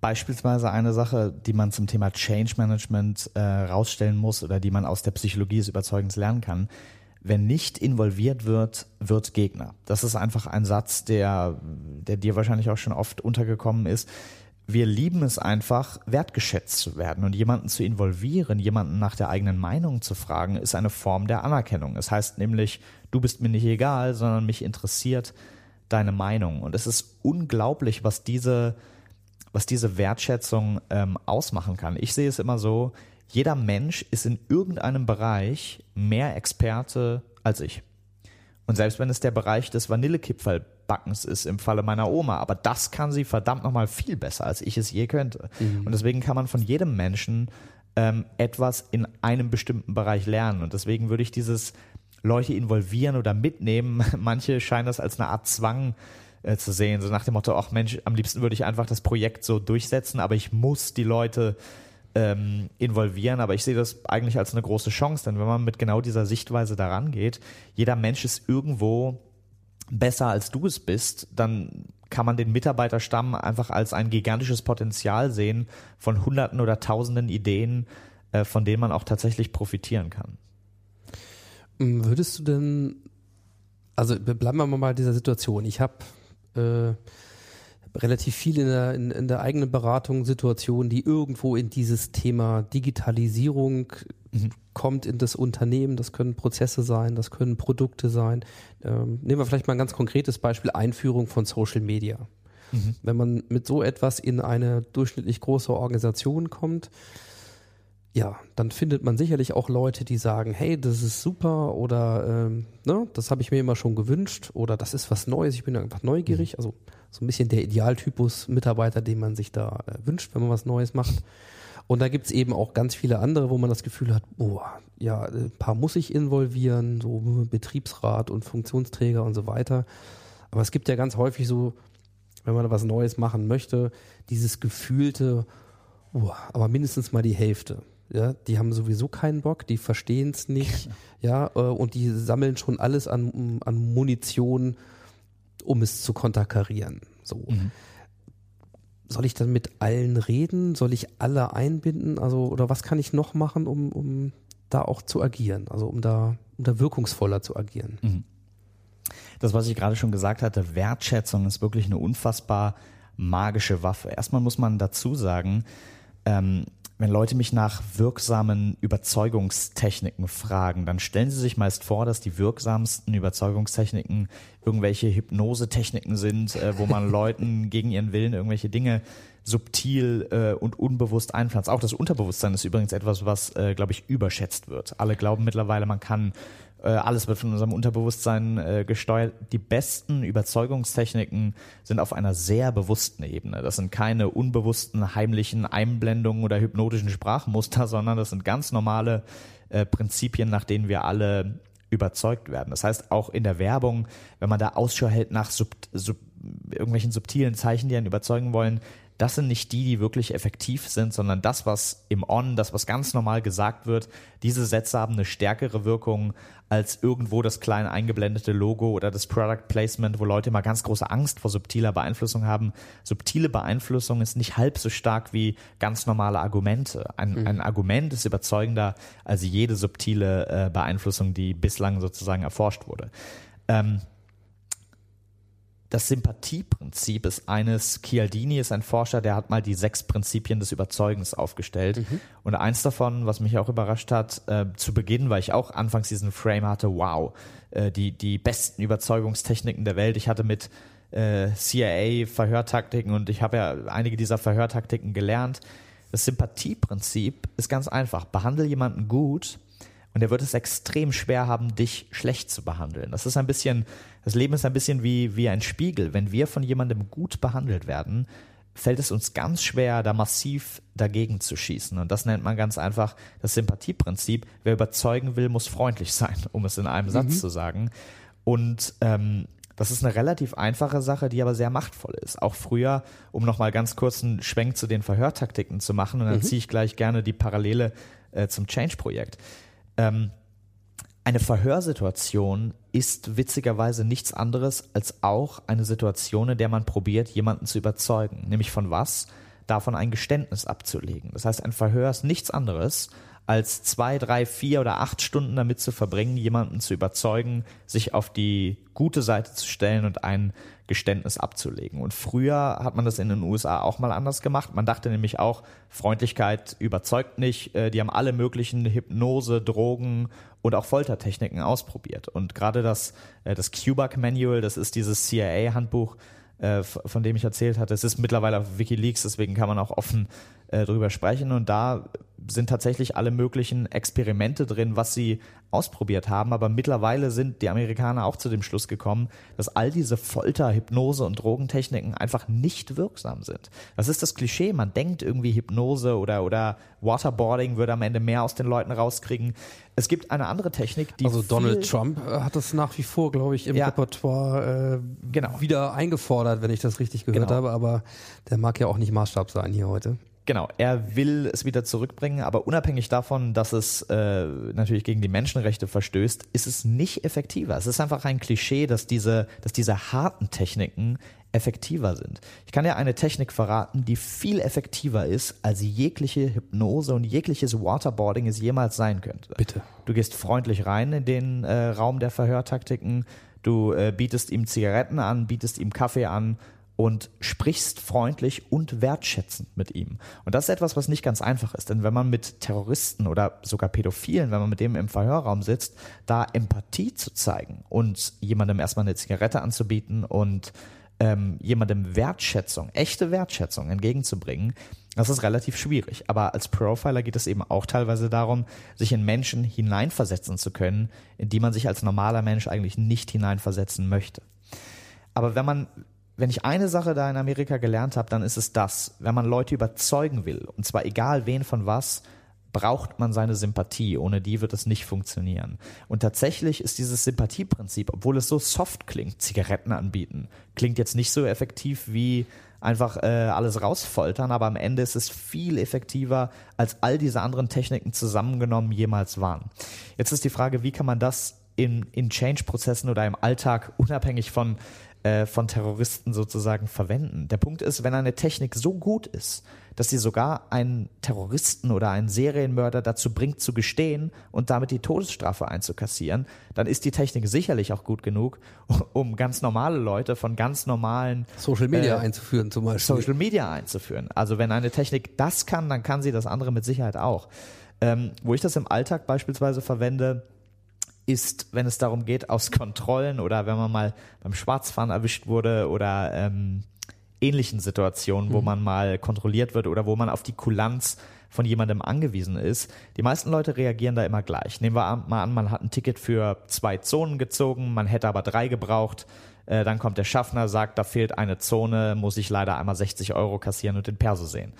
C: Beispielsweise eine Sache, die man zum Thema Change Management äh, rausstellen muss oder die man aus der Psychologie des Überzeugens lernen kann. Wenn nicht involviert wird, wird Gegner. Das ist einfach ein Satz, der, der dir wahrscheinlich auch schon oft untergekommen ist. wir lieben es einfach, wertgeschätzt zu werden und jemanden zu involvieren, jemanden nach der eigenen Meinung zu fragen, ist eine Form der Anerkennung. Es heißt nämlich, du bist mir nicht egal, sondern mich interessiert deine Meinung. Und es ist unglaublich, was diese, was diese Wertschätzung ähm, ausmachen kann. Ich sehe es immer so, jeder Mensch ist in irgendeinem Bereich mehr Experte als ich. Und selbst wenn es der Bereich des Vanillekipferlbackens ist, im Falle meiner Oma, aber das kann sie verdammt nochmal viel besser, als ich es je könnte. Mhm. Und deswegen kann man von jedem Menschen ähm, etwas in einem bestimmten Bereich lernen. Und deswegen würde ich dieses Leute involvieren oder mitnehmen, manche scheinen das als eine Art Zwang äh, zu sehen, so nach dem Motto, ach Mensch, am liebsten würde ich einfach das Projekt so durchsetzen, aber ich muss die Leute ähm, involvieren, aber ich sehe das eigentlich als eine große Chance, denn wenn man mit genau dieser Sichtweise daran geht, jeder Mensch ist irgendwo besser als du es bist, dann kann man den Mitarbeiterstamm einfach als ein gigantisches Potenzial sehen von Hunderten oder Tausenden Ideen, äh, von denen man auch tatsächlich profitieren kann.
A: Hm, würdest du denn, also bleiben wir mal bei dieser Situation. Ich habe äh, relativ viel in der, in, in der eigenen Beratung Situationen, die irgendwo in dieses Thema Digitalisierung mhm. kommt in das Unternehmen. Das können Prozesse sein, das können Produkte sein. Ähm, nehmen wir vielleicht mal ein ganz konkretes Beispiel, Einführung von Social Media. Mhm. Wenn man mit so etwas in eine durchschnittlich große Organisation kommt, ja, dann findet man sicherlich auch Leute, die sagen, hey, das ist super oder ähm, ne, das habe ich mir immer schon gewünscht oder das ist was Neues, ich bin einfach neugierig. Mhm. Also so ein bisschen der Idealtypus Mitarbeiter, den man sich da äh, wünscht, wenn man was Neues macht. Und da gibt's eben auch ganz viele andere, wo man das Gefühl hat, boah, ja, ein paar muss ich involvieren, so Betriebsrat und Funktionsträger und so weiter. Aber es gibt ja ganz häufig so, wenn man was Neues machen möchte, dieses gefühlte, boah, aber mindestens mal die Hälfte. Ja, die haben sowieso keinen Bock, die verstehen es nicht, ja, äh, und die sammeln schon alles an, an Munition um es zu konterkarieren. So. Mhm. Soll ich dann mit allen reden? Soll ich alle einbinden? Also, oder was kann ich noch machen, um, um da auch zu agieren? Also, um da, um da wirkungsvoller zu agieren?
C: Mhm. Das, was ich gerade schon gesagt hatte, Wertschätzung ist wirklich eine unfassbar magische Waffe. Erstmal muss man dazu sagen, ähm, wenn Leute mich nach wirksamen Überzeugungstechniken fragen, dann stellen sie sich meist vor, dass die wirksamsten Überzeugungstechniken irgendwelche Hypnosetechniken sind, äh, wo man Leuten gegen ihren Willen irgendwelche Dinge subtil äh, und unbewusst einpflanzt. Auch das Unterbewusstsein ist übrigens etwas, was, äh, glaube ich, überschätzt wird. Alle glauben mittlerweile, man kann alles wird von unserem Unterbewusstsein äh, gesteuert. Die besten Überzeugungstechniken sind auf einer sehr bewussten Ebene. Das sind keine unbewussten, heimlichen Einblendungen oder hypnotischen Sprachmuster, sondern das sind ganz normale äh, Prinzipien, nach denen wir alle überzeugt werden. Das heißt, auch in der Werbung, wenn man da Ausschau hält nach sub, sub, irgendwelchen subtilen Zeichen, die einen überzeugen wollen, das sind nicht die, die wirklich effektiv sind, sondern das, was im On, das, was ganz normal gesagt wird, diese Sätze haben eine stärkere Wirkung als irgendwo das kleine eingeblendete Logo oder das Product Placement, wo Leute immer ganz große Angst vor subtiler Beeinflussung haben. Subtile Beeinflussung ist nicht halb so stark wie ganz normale Argumente. Ein, mhm. ein Argument ist überzeugender als jede subtile äh, Beeinflussung, die bislang sozusagen erforscht wurde. Ähm, das Sympathieprinzip ist eines, Chialdini ist ein Forscher, der hat mal die sechs Prinzipien des Überzeugens aufgestellt. Mhm. Und eins davon, was mich auch überrascht hat, äh, zu Beginn, weil ich auch anfangs diesen Frame hatte, wow, äh, die, die besten Überzeugungstechniken der Welt. Ich hatte mit äh, CIA Verhörtaktiken und ich habe ja einige dieser Verhörtaktiken gelernt. Das Sympathieprinzip ist ganz einfach. Behandle jemanden gut und er wird es extrem schwer haben, dich schlecht zu behandeln. Das ist ein bisschen, das Leben ist ein bisschen wie, wie ein Spiegel. Wenn wir von jemandem gut behandelt werden, fällt es uns ganz schwer, da massiv dagegen zu schießen. Und das nennt man ganz einfach das Sympathieprinzip. Wer überzeugen will, muss freundlich sein, um es in einem Satz mhm. zu sagen. Und ähm, das ist eine relativ einfache Sache, die aber sehr machtvoll ist. Auch früher, um nochmal ganz kurz einen Schwenk zu den Verhörtaktiken zu machen, und dann mhm. ziehe ich gleich gerne die Parallele äh, zum Change-Projekt. Ähm, eine Verhörsituation ist witzigerweise nichts anderes als auch eine Situation, in der man probiert, jemanden zu überzeugen. Nämlich von was? Davon ein Geständnis abzulegen. Das heißt, ein Verhör ist nichts anderes als zwei, drei, vier oder acht Stunden damit zu verbringen, jemanden zu überzeugen, sich auf die gute Seite zu stellen und ein Geständnis abzulegen. Und früher hat man das in den USA auch mal anders gemacht. Man dachte nämlich auch, Freundlichkeit überzeugt nicht. Äh, Die haben alle möglichen Hypnose, Drogen und auch Foltertechniken ausprobiert. Und gerade das, äh, das QBAC Manual, das ist dieses CIA-Handbuch, äh, von dem ich erzählt hatte. Es ist mittlerweile auf Wikileaks, deswegen kann man auch offen äh, drüber sprechen. Und da sind tatsächlich alle möglichen Experimente drin, was sie ausprobiert haben. Aber mittlerweile sind die Amerikaner auch zu dem Schluss gekommen, dass all diese Folter, Hypnose und Drogentechniken einfach nicht wirksam sind. Das ist das Klischee. Man denkt irgendwie Hypnose oder, oder Waterboarding würde am Ende mehr aus den Leuten rauskriegen. Es gibt eine andere Technik, die
A: Also Donald Trump äh, hat das nach wie vor, glaube ich, im
C: Ja.
A: Repertoire äh,
C: Genau.
A: wieder eingefordert, wenn ich das richtig gehört
C: Genau.
A: habe. Aber der mag ja auch nicht Maßstab sein hier heute.
C: Genau, er will es wieder zurückbringen, aber unabhängig davon, dass es äh, natürlich gegen die Menschenrechte verstößt, ist es nicht effektiver. Es ist einfach ein Klischee, dass diese, dass diese harten Techniken effektiver sind. Ich kann dir eine Technik verraten, die viel effektiver ist, als jegliche Hypnose und jegliches Waterboarding es jemals sein könnte.
A: Bitte.
C: Du gehst freundlich rein in den äh, Raum der Verhörtaktiken, du äh, bietest ihm Zigaretten an, bietest ihm Kaffee an und sprichst freundlich und wertschätzend mit ihm. Und das ist etwas, was nicht ganz einfach ist, denn wenn man mit Terroristen oder sogar Pädophilen, wenn man mit dem im Verhörraum sitzt, da Empathie zu zeigen und jemandem erstmal eine Zigarette anzubieten und ähm, jemandem Wertschätzung, echte Wertschätzung entgegenzubringen, das ist relativ schwierig. Aber als Profiler geht es eben auch teilweise darum, sich in Menschen hineinversetzen zu können, in die man sich als normaler Mensch eigentlich nicht hineinversetzen möchte. Aber wenn man, wenn ich eine Sache da in Amerika gelernt habe, dann ist es das. Wenn man Leute überzeugen will, und zwar egal wen von was, braucht man seine Sympathie. Ohne die wird es nicht funktionieren. Und tatsächlich ist dieses Sympathieprinzip, obwohl es so soft klingt, Zigaretten anbieten, klingt jetzt nicht so effektiv wie einfach äh, alles rausfoltern, aber am Ende ist es viel effektiver, als all diese anderen Techniken zusammengenommen jemals waren. Jetzt ist die Frage, wie kann man das in, in Change-Prozessen oder im Alltag unabhängig von, äh, von Terroristen sozusagen verwenden. Der Punkt ist, wenn eine Technik so gut ist, dass sie sogar einen Terroristen oder einen Serienmörder dazu bringt zu gestehen und damit die Todesstrafe einzukassieren, dann ist die Technik sicherlich auch gut genug, um ganz normale Leute von ganz normalen
A: Social Media
C: Äh,
A: einzuführen zum Beispiel.
C: Social Media einzuführen. Also wenn eine Technik das kann, dann kann sie das andere mit Sicherheit auch. Ähm, wo ich das im Alltag beispielsweise verwende, ist, wenn es darum geht, aus Kontrollen oder wenn man mal beim Schwarzfahren erwischt wurde oder ähm, ähnlichen Situationen, wo man mal kontrolliert wird oder wo man auf die Kulanz von jemandem angewiesen ist. Die meisten Leute reagieren da immer gleich. Nehmen wir mal an, man hat ein Ticket für zwei Zonen gezogen, man hätte aber drei gebraucht. Äh, dann kommt der Schaffner, sagt, da fehlt eine Zone, muss ich leider einmal 60 Euro kassieren und den Perso sehen.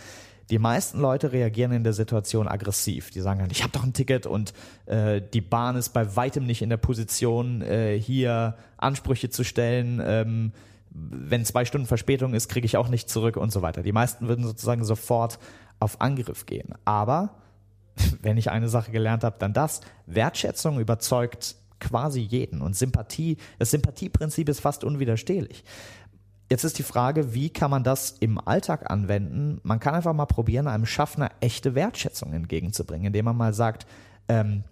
C: Die meisten Leute reagieren in der Situation aggressiv. Die sagen dann, ich habe doch ein Ticket und äh, die Bahn ist bei weitem nicht in der Position, äh, hier Ansprüche zu stellen. Ähm, wenn zwei Stunden Verspätung ist, kriege ich auch nicht zurück und so weiter. Die meisten würden sozusagen sofort auf Angriff gehen. Aber wenn ich eine Sache gelernt habe, dann das. Wertschätzung überzeugt quasi jeden und Sympathie, das Sympathieprinzip ist fast unwiderstehlich. Jetzt ist die Frage, wie kann man das im Alltag anwenden? Man kann einfach mal probieren, einem Schaffner echte Wertschätzung entgegenzubringen, indem man mal sagt, ähm,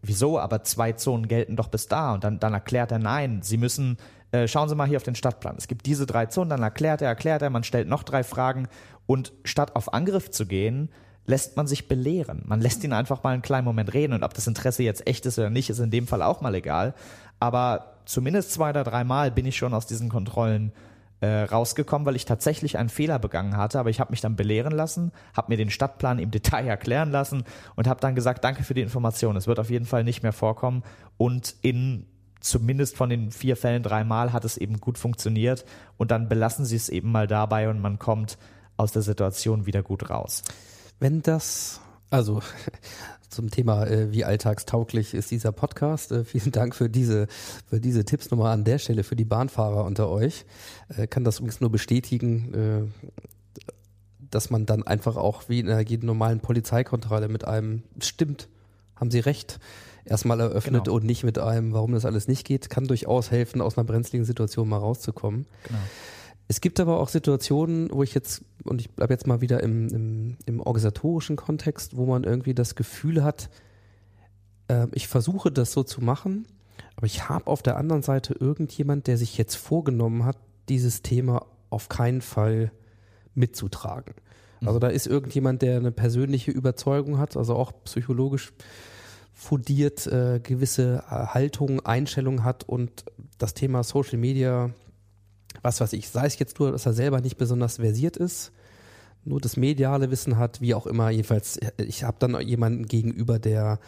C: wieso, aber zwei Zonen gelten doch bis da. Und dann, dann erklärt er, nein, Sie müssen, äh, schauen Sie mal hier auf den Stadtplan. Es gibt diese drei Zonen, dann erklärt er, erklärt er, man stellt noch drei Fragen. Und statt auf Angriff zu gehen, lässt man sich belehren. Man lässt ihn einfach mal einen kleinen Moment reden. Und ob das Interesse jetzt echt ist oder nicht, ist in dem Fall auch mal egal. Aber zumindest zwei oder dreimal bin ich schon aus diesen Kontrollen äh, rausgekommen, weil ich tatsächlich einen Fehler begangen hatte, aber ich habe mich dann belehren lassen, habe mir den Stadtplan im Detail erklären lassen und habe dann gesagt, danke für die Information, es wird auf jeden Fall nicht mehr vorkommen. Und in zumindest von den vier Fällen dreimal hat es eben gut funktioniert. Und dann belassen sie es eben mal dabei und man kommt aus der Situation wieder gut raus.
A: Wenn das, also zum Thema, äh, wie alltagstauglich ist dieser Podcast. Äh, vielen Dank für diese, für diese Tipps nochmal an der Stelle für die Bahnfahrer unter euch. Äh, kann das übrigens nur bestätigen, äh, dass man dann einfach auch wie in einer jeden normalen Polizeikontrolle mit einem stimmt, haben Sie recht, erstmal eröffnet
C: Genau.
A: und nicht mit einem, warum das alles nicht geht, kann durchaus helfen, aus einer brenzligen Situation mal rauszukommen.
C: Genau.
A: Es gibt aber auch Situationen, wo ich jetzt, und ich bleibe jetzt mal wieder im, im, im organisatorischen Kontext, wo man irgendwie das Gefühl hat, äh, ich versuche das so zu machen, aber ich habe auf der anderen Seite irgendjemand, der sich jetzt vorgenommen hat, dieses Thema auf keinen Fall mitzutragen. Also da ist irgendjemand, der eine persönliche Überzeugung hat, also auch psychologisch fundiert äh, gewisse äh, Haltungen, Einstellungen hat und das Thema Social Media, was weiß ich, sei es jetzt nur, dass er selber nicht besonders versiert ist, nur das mediale Wissen hat, wie auch immer. Jedenfalls, äh, ich habe dann jemanden gegenüber, der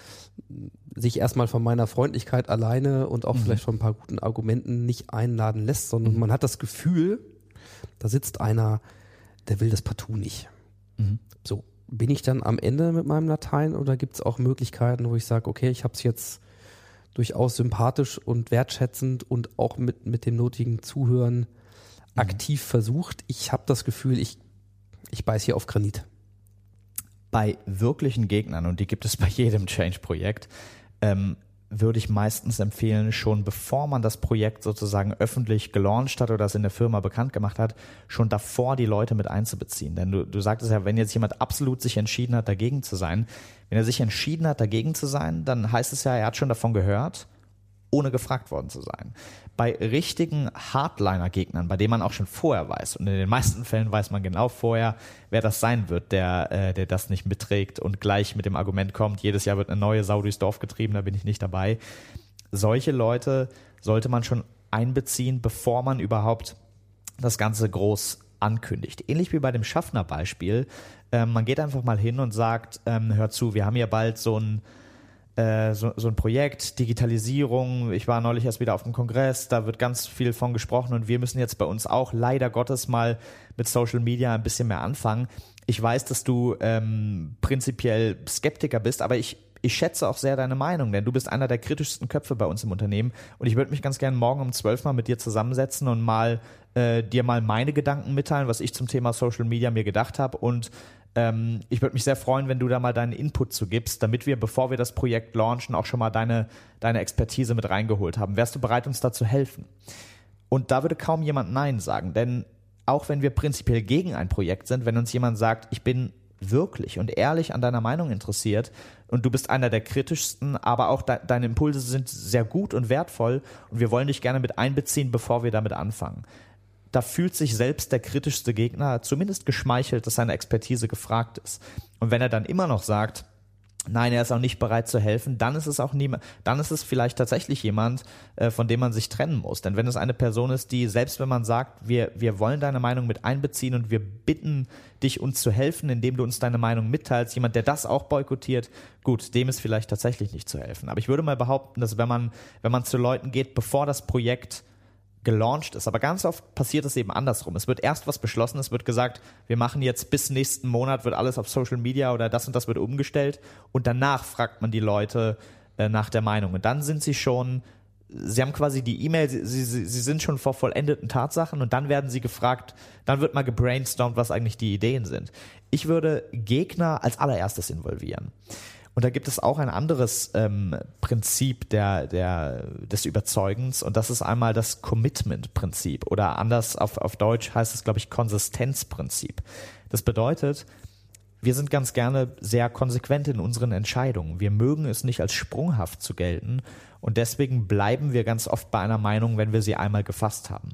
A: sich erstmal von meiner Freundlichkeit alleine und auch vielleicht von ein paar guten Argumenten nicht einladen lässt, sondern man hat das Gefühl, da sitzt einer, der will das partout nicht. So, bin ich dann am Ende mit meinem Latein oder gibt es auch Möglichkeiten, wo ich sage, okay, ich habe es jetzt durchaus sympathisch und wertschätzend und auch mit, mit dem notigen Zuhören aktiv versucht. Ich habe das Gefühl, ich, ich beiß hier auf Granit.
C: bei wirklichen Gegnern, und die gibt es bei jedem Change-Projekt, ähm, würde ich meistens empfehlen, schon bevor man das Projekt sozusagen öffentlich gelauncht hat oder es in der Firma bekannt gemacht hat, schon davor die Leute mit einzubeziehen. Denn du, du sagtest ja, wenn jetzt jemand absolut sich entschieden hat, dagegen zu sein, wenn er sich entschieden hat, dagegen zu sein, dann heißt es ja, er hat schon davon gehört, ohne gefragt worden zu sein. Bei richtigen Hardliner-Gegnern, bei denen man auch schon vorher weiß, und in den meisten Fällen weiß man genau vorher, wer das sein wird, der, äh, der das nicht mitträgt und gleich mit dem Argument kommt, jedes Jahr wird eine neue Sau durchs Dorf getrieben, da bin ich nicht dabei. Solche Leute sollte man schon einbeziehen, bevor man überhaupt das Ganze groß ankündigt. Ähnlich wie bei dem Schaffner-Beispiel. Ähm, man geht einfach mal hin und sagt, ähm, hör zu, wir haben ja bald so ein äh, so, so ein Projekt, Digitalisierung. Ich war neulich erst wieder auf dem Kongress, da wird ganz viel von gesprochen und wir müssen jetzt bei uns auch leider Gottes mal mit Social Media ein bisschen mehr anfangen. Ich weiß, dass du ähm, prinzipiell Skeptiker bist, aber ich, ich schätze auch sehr deine Meinung, denn du bist einer der kritischsten Köpfe bei uns im Unternehmen und ich würde mich ganz gerne morgen um zwölf mal mit dir zusammensetzen und mal äh, dir mal meine Gedanken mitteilen, was ich zum Thema Social Media mir gedacht habe und ähm, ich würde mich sehr freuen, wenn du da mal deinen Input zu gibst, damit wir, bevor wir das Projekt launchen, auch schon mal deine, deine Expertise mit reingeholt haben. Wärst du bereit, uns da zu helfen? Und da würde kaum jemand Nein sagen, denn auch wenn wir prinzipiell gegen ein Projekt sind, wenn uns jemand sagt, ich bin wirklich und ehrlich an deiner Meinung interessiert und du bist einer der kritischsten, aber auch de deine Impulse sind sehr gut und wertvoll und wir wollen dich gerne mit einbeziehen, bevor wir damit anfangen. Da fühlt sich selbst der kritischste Gegner zumindest geschmeichelt, dass seine Expertise gefragt ist. Und wenn er dann immer noch sagt, Nein, er ist auch nicht bereit zu helfen. Dann ist es auch niemand, dann ist es vielleicht tatsächlich jemand, äh, von dem man sich trennen muss. Denn wenn es eine Person ist, die, selbst wenn man sagt, wir, wir wollen deine Meinung mit einbeziehen und wir bitten dich, uns zu helfen, indem du uns deine Meinung mitteilst, jemand, der das auch boykottiert, gut, dem ist vielleicht tatsächlich nicht zu helfen. Aber ich würde mal behaupten, dass wenn man, wenn man zu Leuten geht, bevor das Projekt gelauncht ist. Aber ganz oft passiert es eben andersrum. Es wird erst was beschlossen, es wird gesagt, wir machen jetzt bis nächsten Monat wird alles auf Social Media oder das und das wird umgestellt und danach fragt man die Leute äh, nach der Meinung. Und dann sind sie schon, sie haben quasi die E-Mail, sie, sie, sie sind schon vor vollendeten Tatsachen und dann werden sie gefragt, dann wird mal gebrainstormt, was eigentlich die Ideen sind. Ich würde Gegner als allererstes involvieren. Und da gibt es auch ein anderes ähm, Prinzip der, der, des Überzeugens und das ist einmal das Commitment-Prinzip oder anders auf, auf Deutsch heißt es, glaube ich, Konsistenzprinzip. Das bedeutet, wir sind ganz gerne sehr konsequent in unseren Entscheidungen. Wir mögen es nicht als sprunghaft zu gelten und deswegen bleiben wir ganz oft bei einer Meinung, wenn wir sie einmal gefasst haben.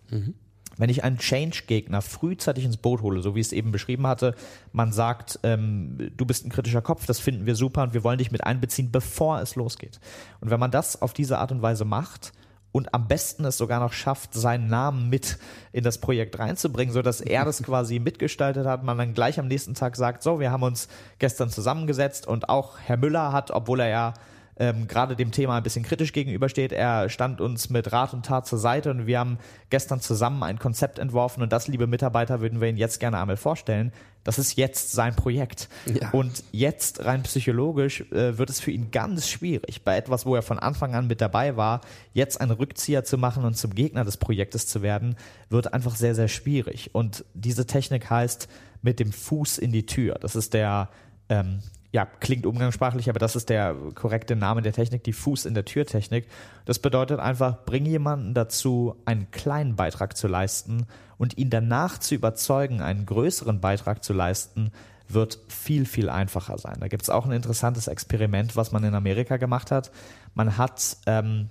C: Wenn ich einen Change-Gegner frühzeitig ins Boot hole, so wie ich es eben beschrieben hatte, man sagt, ähm, du bist ein kritischer Kopf, das finden wir super und wir wollen dich mit einbeziehen, bevor es losgeht. Und wenn man das auf diese Art und Weise macht und am besten es sogar noch schafft, seinen Namen mit in das Projekt reinzubringen, so dass er das quasi mitgestaltet hat, man dann gleich am nächsten Tag sagt, so, wir haben uns gestern zusammengesetzt und auch Herr Müller hat, obwohl er ja ähm, gerade dem Thema ein bisschen kritisch gegenübersteht. Er stand uns mit Rat und Tat zur Seite und wir haben gestern zusammen ein Konzept entworfen und das, liebe Mitarbeiter, würden wir Ihnen jetzt gerne einmal vorstellen. Das ist jetzt sein Projekt.
A: Ja.
C: Und jetzt rein psychologisch äh, wird es für ihn ganz schwierig, bei etwas, wo er von Anfang an mit dabei war, jetzt einen Rückzieher zu machen und zum Gegner des Projektes zu werden, wird einfach sehr, sehr schwierig. Und diese Technik heißt mit dem Fuß in die Tür. Das ist der ähm, ja, klingt umgangssprachlich, aber das ist der korrekte Name der Technik, die Fuß in der Tür-Technik. Das bedeutet einfach, bring jemanden dazu, einen kleinen Beitrag zu leisten und ihn danach zu überzeugen, einen größeren Beitrag zu leisten, wird viel, viel einfacher sein. Da gibt es auch ein interessantes Experiment, was man in Amerika gemacht hat. Man hat ähm,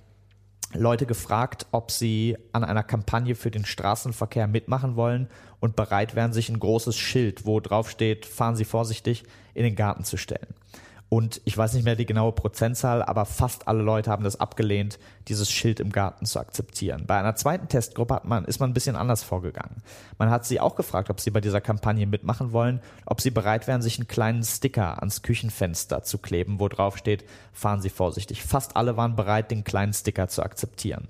C: Leute gefragt, ob sie an einer Kampagne für den Straßenverkehr mitmachen wollen und bereit wären, sich ein großes Schild, wo drauf steht, fahren Sie vorsichtig, in den Garten zu stellen. Und ich weiß nicht mehr die genaue Prozentzahl, aber fast alle Leute haben das abgelehnt, dieses Schild im Garten zu akzeptieren. Bei einer zweiten Testgruppe hat man, ist man ein bisschen anders vorgegangen. Man hat sie auch gefragt, ob sie bei dieser Kampagne mitmachen wollen, ob sie bereit wären, sich einen kleinen Sticker ans Küchenfenster zu kleben, wo drauf steht, fahren Sie vorsichtig. Fast alle waren bereit, den kleinen Sticker zu akzeptieren.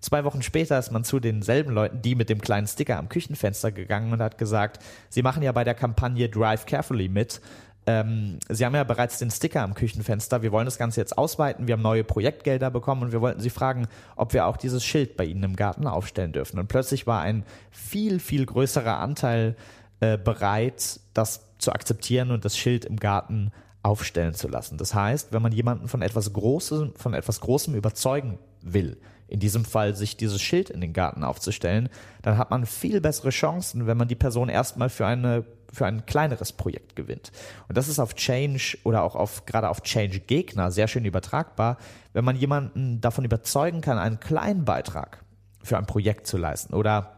C: Zwei Wochen später ist man zu denselben Leuten, die mit dem kleinen Sticker am Küchenfenster gegangen und hat gesagt, sie machen ja bei der Kampagne Drive Carefully mit ähm, Sie haben ja bereits den Sticker am Küchenfenster. Wir wollen das Ganze jetzt ausweiten. Wir haben neue Projektgelder bekommen und wir wollten Sie fragen, ob wir auch dieses Schild bei Ihnen im Garten aufstellen dürfen. Und plötzlich war ein viel, viel größerer Anteil äh, bereit, das zu akzeptieren und das Schild im Garten aufstellen zu lassen. Das heißt, wenn man jemanden von etwas Großem, von etwas Großem überzeugen will, in diesem Fall sich dieses Schild in den Garten aufzustellen, dann hat man viel bessere Chancen, wenn man die Person erstmal für eine für ein kleineres Projekt gewinnt. Und das ist auf Change oder auch auf gerade auf Change Gegner sehr schön übertragbar, wenn man jemanden davon überzeugen kann, einen kleinen Beitrag für ein Projekt zu leisten oder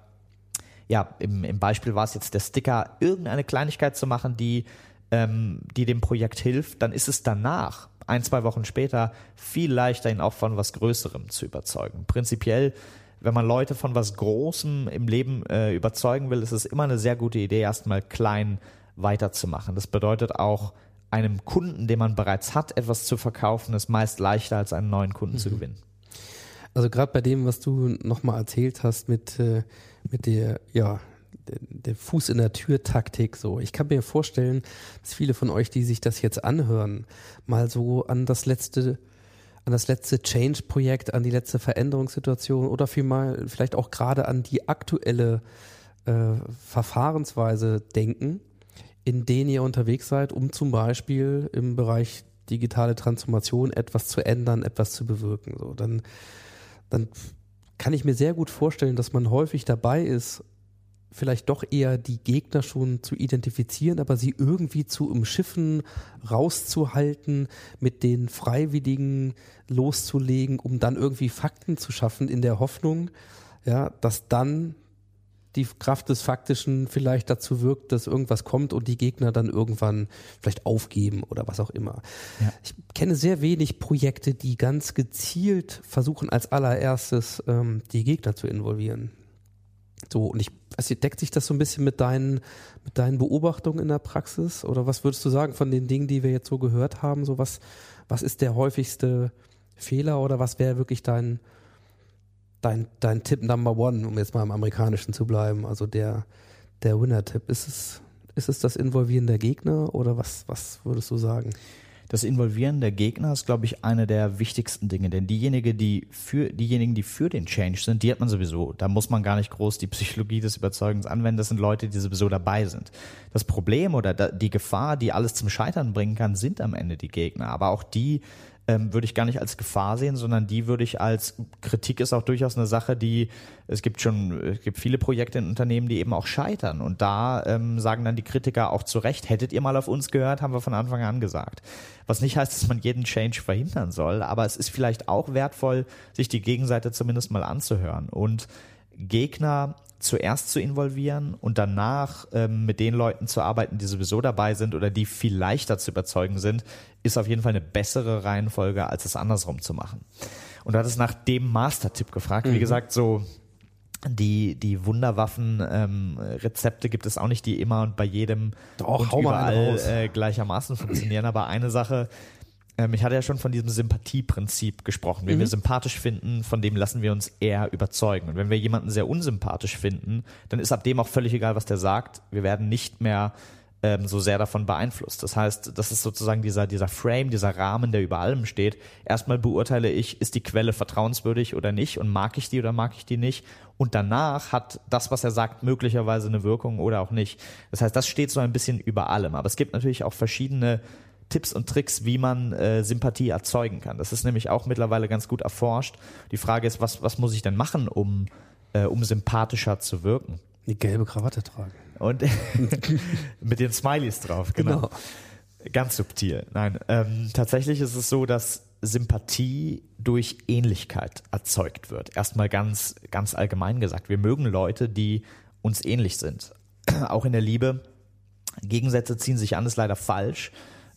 C: ja, im, im Beispiel war es jetzt der Sticker, irgendeine Kleinigkeit zu machen, die, ähm, die dem Projekt hilft, dann ist es danach ein, zwei Wochen später viel leichter, ihn auch von was Größerem zu überzeugen. Prinzipiell, wenn man Leute von was Großem im Leben äh, überzeugen will, ist es immer eine sehr gute Idee, erstmal klein weiterzumachen. Das bedeutet auch, einem Kunden, den man bereits hat, etwas zu verkaufen, ist meist leichter, als einen neuen Kunden mhm. zu gewinnen.
A: Also gerade bei dem, was du nochmal erzählt hast mit, äh, mit der, ja, der Fuß in der Tür Taktik so. Ich kann mir vorstellen, dass viele von euch, die sich das jetzt anhören, mal so an das letzte an das letzte Change-Projekt, an die letzte Veränderungssituation oder vielmal vielleicht auch gerade an die aktuelle äh, Verfahrensweise denken, in denen ihr unterwegs seid, um zum Beispiel im Bereich digitale Transformation etwas zu ändern, etwas zu bewirken. So, dann, dann kann ich mir sehr gut vorstellen, dass man häufig dabei ist, vielleicht doch eher die Gegner schon zu identifizieren, aber sie irgendwie zu umschiffen, rauszuhalten, mit den Freiwilligen loszulegen, um dann irgendwie Fakten zu schaffen in der Hoffnung, ja, dass dann die Kraft des Faktischen vielleicht dazu wirkt, dass irgendwas kommt und die Gegner dann irgendwann vielleicht aufgeben oder was auch immer. Ja. Ich kenne sehr wenig Projekte, die ganz gezielt versuchen, als allererstes ähm, die Gegner zu involvieren. So, und ich, also deckt sich das so ein bisschen mit deinen, mit deinen Beobachtungen in der Praxis? Oder was würdest du sagen von den Dingen, die wir jetzt so gehört haben? So was, was ist der häufigste Fehler oder was wäre wirklich dein, dein, dein Tipp Number One, um jetzt mal im Amerikanischen zu bleiben? Also der, der Winner-Tipp. Ist es, ist es das Involvieren der Gegner oder was, was würdest du sagen?
C: Das Involvieren der Gegner ist, glaube ich, eine der wichtigsten Dinge. Denn diejenige, die für, diejenigen, die für den Change sind, die hat man sowieso. Da muss man gar nicht groß die Psychologie des Überzeugens anwenden. Das sind Leute, die sowieso dabei sind. Das Problem oder die Gefahr, die alles zum Scheitern bringen kann, sind am Ende die Gegner. Aber auch die ähm, würde ich gar nicht als Gefahr sehen, sondern die würde ich als Kritik ist auch durchaus eine Sache, die es gibt schon, es gibt viele Projekte in Unternehmen, die eben auch scheitern. Und da ähm, sagen dann die Kritiker auch zu Recht, hättet ihr mal auf uns gehört, haben wir von Anfang an gesagt. Was nicht heißt, dass man jeden Change verhindern soll, aber es ist vielleicht auch wertvoll, sich die Gegenseite zumindest mal anzuhören. Und Gegner zuerst zu involvieren und danach ähm, mit den Leuten zu arbeiten, die sowieso dabei sind oder die viel leichter zu überzeugen sind, ist auf jeden Fall eine bessere Reihenfolge, als es andersrum zu machen. Und du hattest nach dem Master-Tipp gefragt. Mhm. Wie gesagt, so die, die Wunderwaffen-Rezepte ähm, gibt es auch nicht, die immer und bei jedem
A: Doch,
C: und überall äh, gleichermaßen funktionieren. Aber eine Sache, ähm, ich hatte ja schon von diesem Sympathieprinzip gesprochen. Wenn mhm. wir sympathisch finden, von dem lassen wir uns eher überzeugen. Und wenn wir jemanden sehr unsympathisch finden, dann ist ab dem auch völlig egal, was der sagt. Wir werden nicht mehr ähm, so sehr davon beeinflusst. Das heißt, das ist sozusagen dieser, dieser Frame, dieser Rahmen, der über allem steht. Erstmal beurteile ich, ist die Quelle vertrauenswürdig oder nicht und mag ich die oder mag ich die nicht. Und danach hat das, was er sagt, möglicherweise eine Wirkung oder auch nicht. Das heißt, das steht so ein bisschen über allem. Aber es gibt natürlich auch verschiedene Tipps und Tricks, wie man äh, Sympathie erzeugen kann. Das ist nämlich auch mittlerweile ganz gut erforscht. Die Frage ist, was, was muss ich denn machen, um, äh, um sympathischer zu wirken?
A: Die gelbe Krawatte tragen.
C: Und mit den Smileys drauf, genau.
A: Genau.
C: Ganz subtil. Nein, ähm, tatsächlich ist es so, dass Sympathie durch Ähnlichkeit erzeugt wird. Erstmal ganz, ganz allgemein gesagt. Wir mögen Leute, die uns ähnlich sind. Auch in der Liebe. Gegensätze ziehen sich an, ist leider falsch.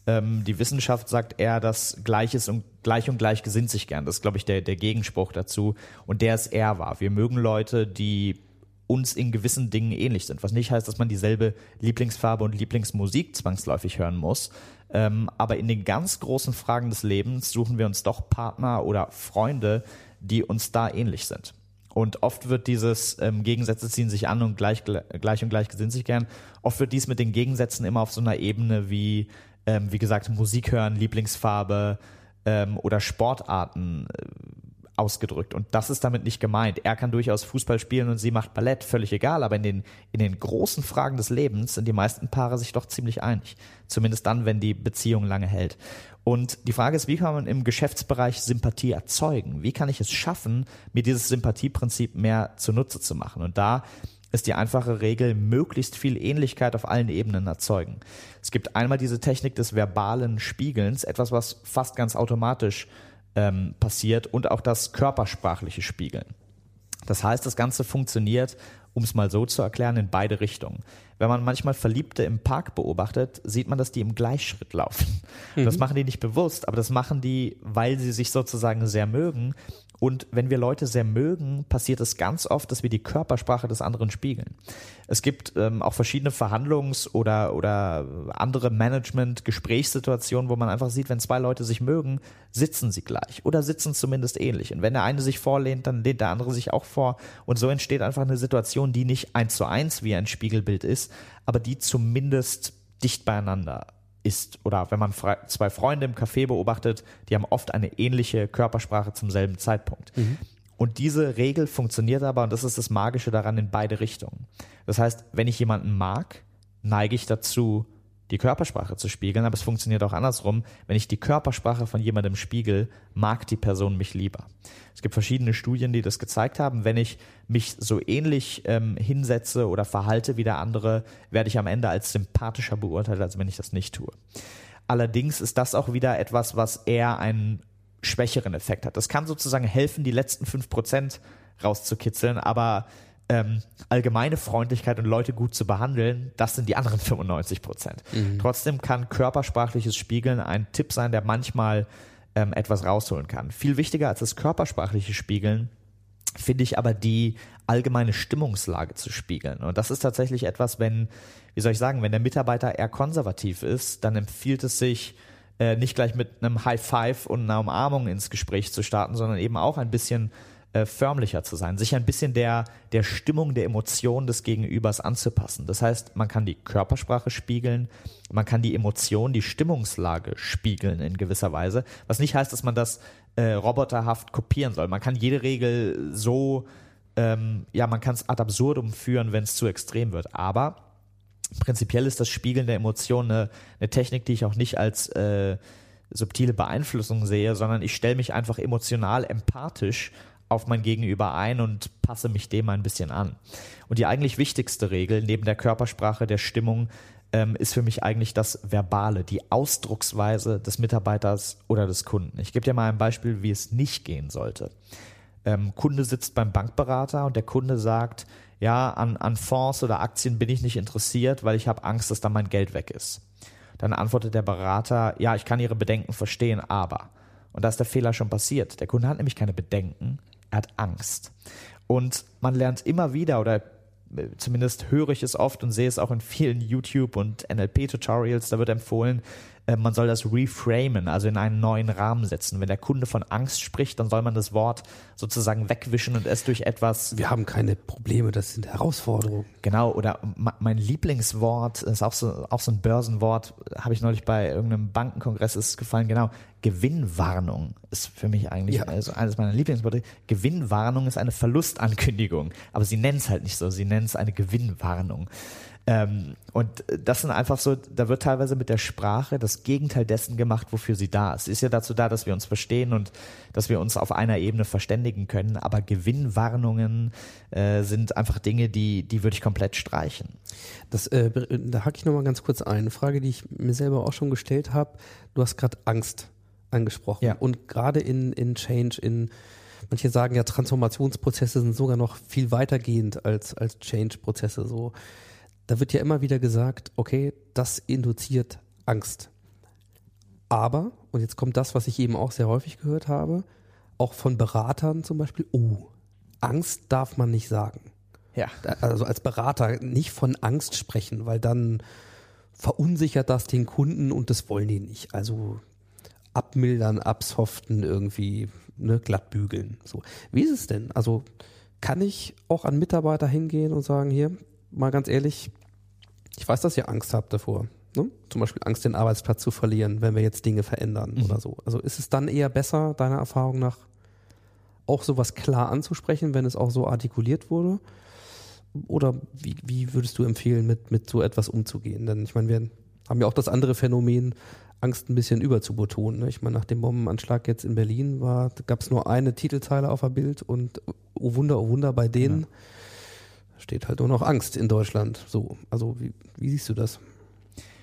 C: Ähm, die Wissenschaft sagt eher, dass Gleiches und gleich und gleich gesinnt sich gern. Das ist, glaube ich, der, der Gegenspruch dazu. Und der ist eher wahr. Wir mögen Leute, die uns in gewissen Dingen ähnlich sind. Was nicht heißt, dass man dieselbe Lieblingsfarbe und Lieblingsmusik zwangsläufig hören muss. Ähm, aber in den ganz großen Fragen des Lebens suchen wir uns doch Partner oder Freunde, die uns da ähnlich sind. Und oft wird dieses ähm, Gegensätze ziehen sich an und gleich, gleich und gleich gesinnt sich gern. Oft wird dies mit den Gegensätzen immer auf so einer Ebene wie, ähm, wie gesagt, Musik hören, Lieblingsfarbe ähm, oder Sportarten äh, ausgedrückt. Und das ist damit nicht gemeint. Er kann durchaus Fußball spielen und sie macht Ballett, völlig egal. Aber in den, in den großen Fragen des Lebens sind die meisten Paare sich doch ziemlich einig. Zumindest dann, wenn die Beziehung lange hält. Und die Frage ist, wie kann man im Geschäftsbereich Sympathie erzeugen? Wie kann ich es schaffen, mir dieses Sympathieprinzip mehr zunutze zu machen? Und da ist die einfache Regel, möglichst viel Ähnlichkeit auf allen Ebenen erzeugen. Es gibt einmal diese Technik des verbalen Spiegelns, etwas, was fast ganz automatisch ähm, passiert und auch das körpersprachliche Spiegeln. Das heißt, das Ganze funktioniert, um es mal so zu erklären, in beide Richtungen. Wenn man manchmal Verliebte im Park beobachtet, sieht man, dass die im Gleichschritt laufen. Mhm. Das machen die nicht bewusst, aber das machen die, weil sie sich sozusagen sehr mögen und wenn wir Leute sehr mögen, passiert es ganz oft, dass wir die Körpersprache des anderen spiegeln. Es gibt ähm, auch verschiedene Verhandlungs- oder, oder andere Management-Gesprächssituationen, wo man einfach sieht, wenn zwei Leute sich mögen, sitzen sie gleich oder sitzen zumindest ähnlich. Und wenn der eine sich vorlehnt, dann lehnt der andere sich auch vor. Und so entsteht einfach eine Situation, die nicht eins zu eins wie ein Spiegelbild ist, aber die zumindest dicht beieinander ist. Oder wenn man zwei Freunde im Café beobachtet, die haben oft eine ähnliche Körpersprache zum selben Zeitpunkt. Mhm. Und diese Regel funktioniert aber, und das ist das Magische daran, in beide Richtungen. Das heißt, wenn ich jemanden mag, neige ich dazu, die Körpersprache zu spiegeln, aber es funktioniert auch andersrum. Wenn ich die Körpersprache von jemandem spiegel, mag die Person mich lieber. Es gibt verschiedene Studien, die das gezeigt haben. Wenn ich mich so ähnlich ähm, hinsetze oder verhalte wie der andere, werde ich am Ende als sympathischer beurteilt, als wenn ich das nicht tue. Allerdings ist das auch wieder etwas, was eher einen schwächeren Effekt hat. Das kann sozusagen helfen, die letzten fünf Prozent rauszukitzeln, aber ähm, allgemeine Freundlichkeit und Leute gut zu behandeln, das sind die anderen 95 Prozent. Mhm. Trotzdem kann körpersprachliches Spiegeln ein Tipp sein, der manchmal ähm, etwas rausholen kann. Viel wichtiger als das körpersprachliche Spiegeln finde ich aber die allgemeine Stimmungslage zu spiegeln. Und das ist tatsächlich etwas, wenn, wie soll ich sagen, wenn der Mitarbeiter eher konservativ ist, dann empfiehlt es sich, äh, nicht gleich mit einem High Five und einer Umarmung ins Gespräch zu starten, sondern eben auch ein bisschen äh, förmlicher zu sein, sich ein bisschen der, der Stimmung, der Emotion des Gegenübers anzupassen. Das heißt, man kann die Körpersprache spiegeln, man kann die Emotion, die Stimmungslage spiegeln in gewisser Weise, was nicht heißt, dass man das äh, roboterhaft kopieren soll. Man kann jede Regel so, ähm, ja, man kann es ad absurdum führen, wenn es zu extrem wird. Aber prinzipiell ist das Spiegeln der Emotion eine, eine Technik, die ich auch nicht als äh, subtile Beeinflussung sehe, sondern ich stelle mich einfach emotional empathisch auf mein Gegenüber ein und passe mich dem ein bisschen an. Und die eigentlich wichtigste Regel neben der Körpersprache, der Stimmung, ähm, ist für mich eigentlich das Verbale, die Ausdrucksweise des Mitarbeiters oder des Kunden. Ich gebe dir mal ein Beispiel, wie es nicht gehen sollte. Ähm, Kunde sitzt beim Bankberater und der Kunde sagt, ja, an, an Fonds oder Aktien bin ich nicht interessiert, weil ich habe Angst, dass da mein Geld weg ist. Dann antwortet der Berater, ja, ich kann Ihre Bedenken verstehen, aber. Und da ist der Fehler schon passiert. Der Kunde hat nämlich keine Bedenken, er hat Angst. Und man lernt immer wieder oder äh, zumindest höre ich es oft und sehe es auch in vielen YouTube und NLP-Tutorials, da wird empfohlen, äh, man soll das reframen, also in einen neuen Rahmen setzen. Wenn der Kunde von Angst spricht, dann soll man das Wort sozusagen wegwischen und es durch etwas.
A: Wir haben keine Probleme, das sind Herausforderungen.
C: Genau, oder mein Lieblingswort ist auch so, auch so ein Börsenwort, habe ich neulich bei irgendeinem Bankenkongress ist gefallen, genau. Gewinnwarnung ist für mich eigentlich ja. also eines meiner Lieblingsworte. Gewinnwarnung ist eine Verlustankündigung, aber sie nennen es halt nicht so, sie nennen es eine Gewinnwarnung. Ähm, und das sind einfach so, da wird teilweise mit der Sprache das Gegenteil dessen gemacht, wofür sie da ist. Sie ist ja dazu da, dass wir uns verstehen und dass wir uns auf einer Ebene verständigen können, aber Gewinnwarnungen äh, sind einfach Dinge, die, die würde ich komplett streichen.
A: Das, äh, da hake ich nochmal ganz kurz ein. Eine Frage, die ich mir selber auch schon gestellt habe. Du hast gerade Angst angesprochen.
C: Ja.
A: Und gerade in, in Change, in manche sagen ja, Transformationsprozesse sind sogar noch viel weitergehend als, als Change-Prozesse. So, da wird ja immer wieder gesagt, okay, das induziert Angst. Aber, und jetzt kommt das, was ich eben auch sehr häufig gehört habe, auch von Beratern zum Beispiel, oh, Angst darf man nicht sagen.
C: Ja.
A: Also als Berater nicht von Angst sprechen, weil dann verunsichert das den Kunden und das wollen die nicht. Also abmildern, absoften, irgendwie ne, glatt bügeln. So. Wie ist es denn? Also kann ich auch an Mitarbeiter hingehen und sagen, hier, mal ganz ehrlich, ich weiß, dass ihr Angst habt davor. Ne? Zum Beispiel Angst, den Arbeitsplatz zu verlieren, wenn wir jetzt Dinge verändern
C: Mhm.
A: oder so. Also ist es dann eher besser, deiner Erfahrung nach, auch sowas klar anzusprechen, wenn es auch so artikuliert wurde? Oder wie, wie würdest du empfehlen, mit, mit so etwas umzugehen? Denn ich meine, wir haben ja auch das andere Phänomen, Angst ein bisschen überzubetonen. Ne? Ich meine, nach dem Bombenanschlag jetzt in Berlin war, gab es nur eine Titelzeile auf der Bild und oh Wunder, oh Wunder, bei denen steht halt nur noch Angst in Deutschland. So, also wie, wie siehst du das?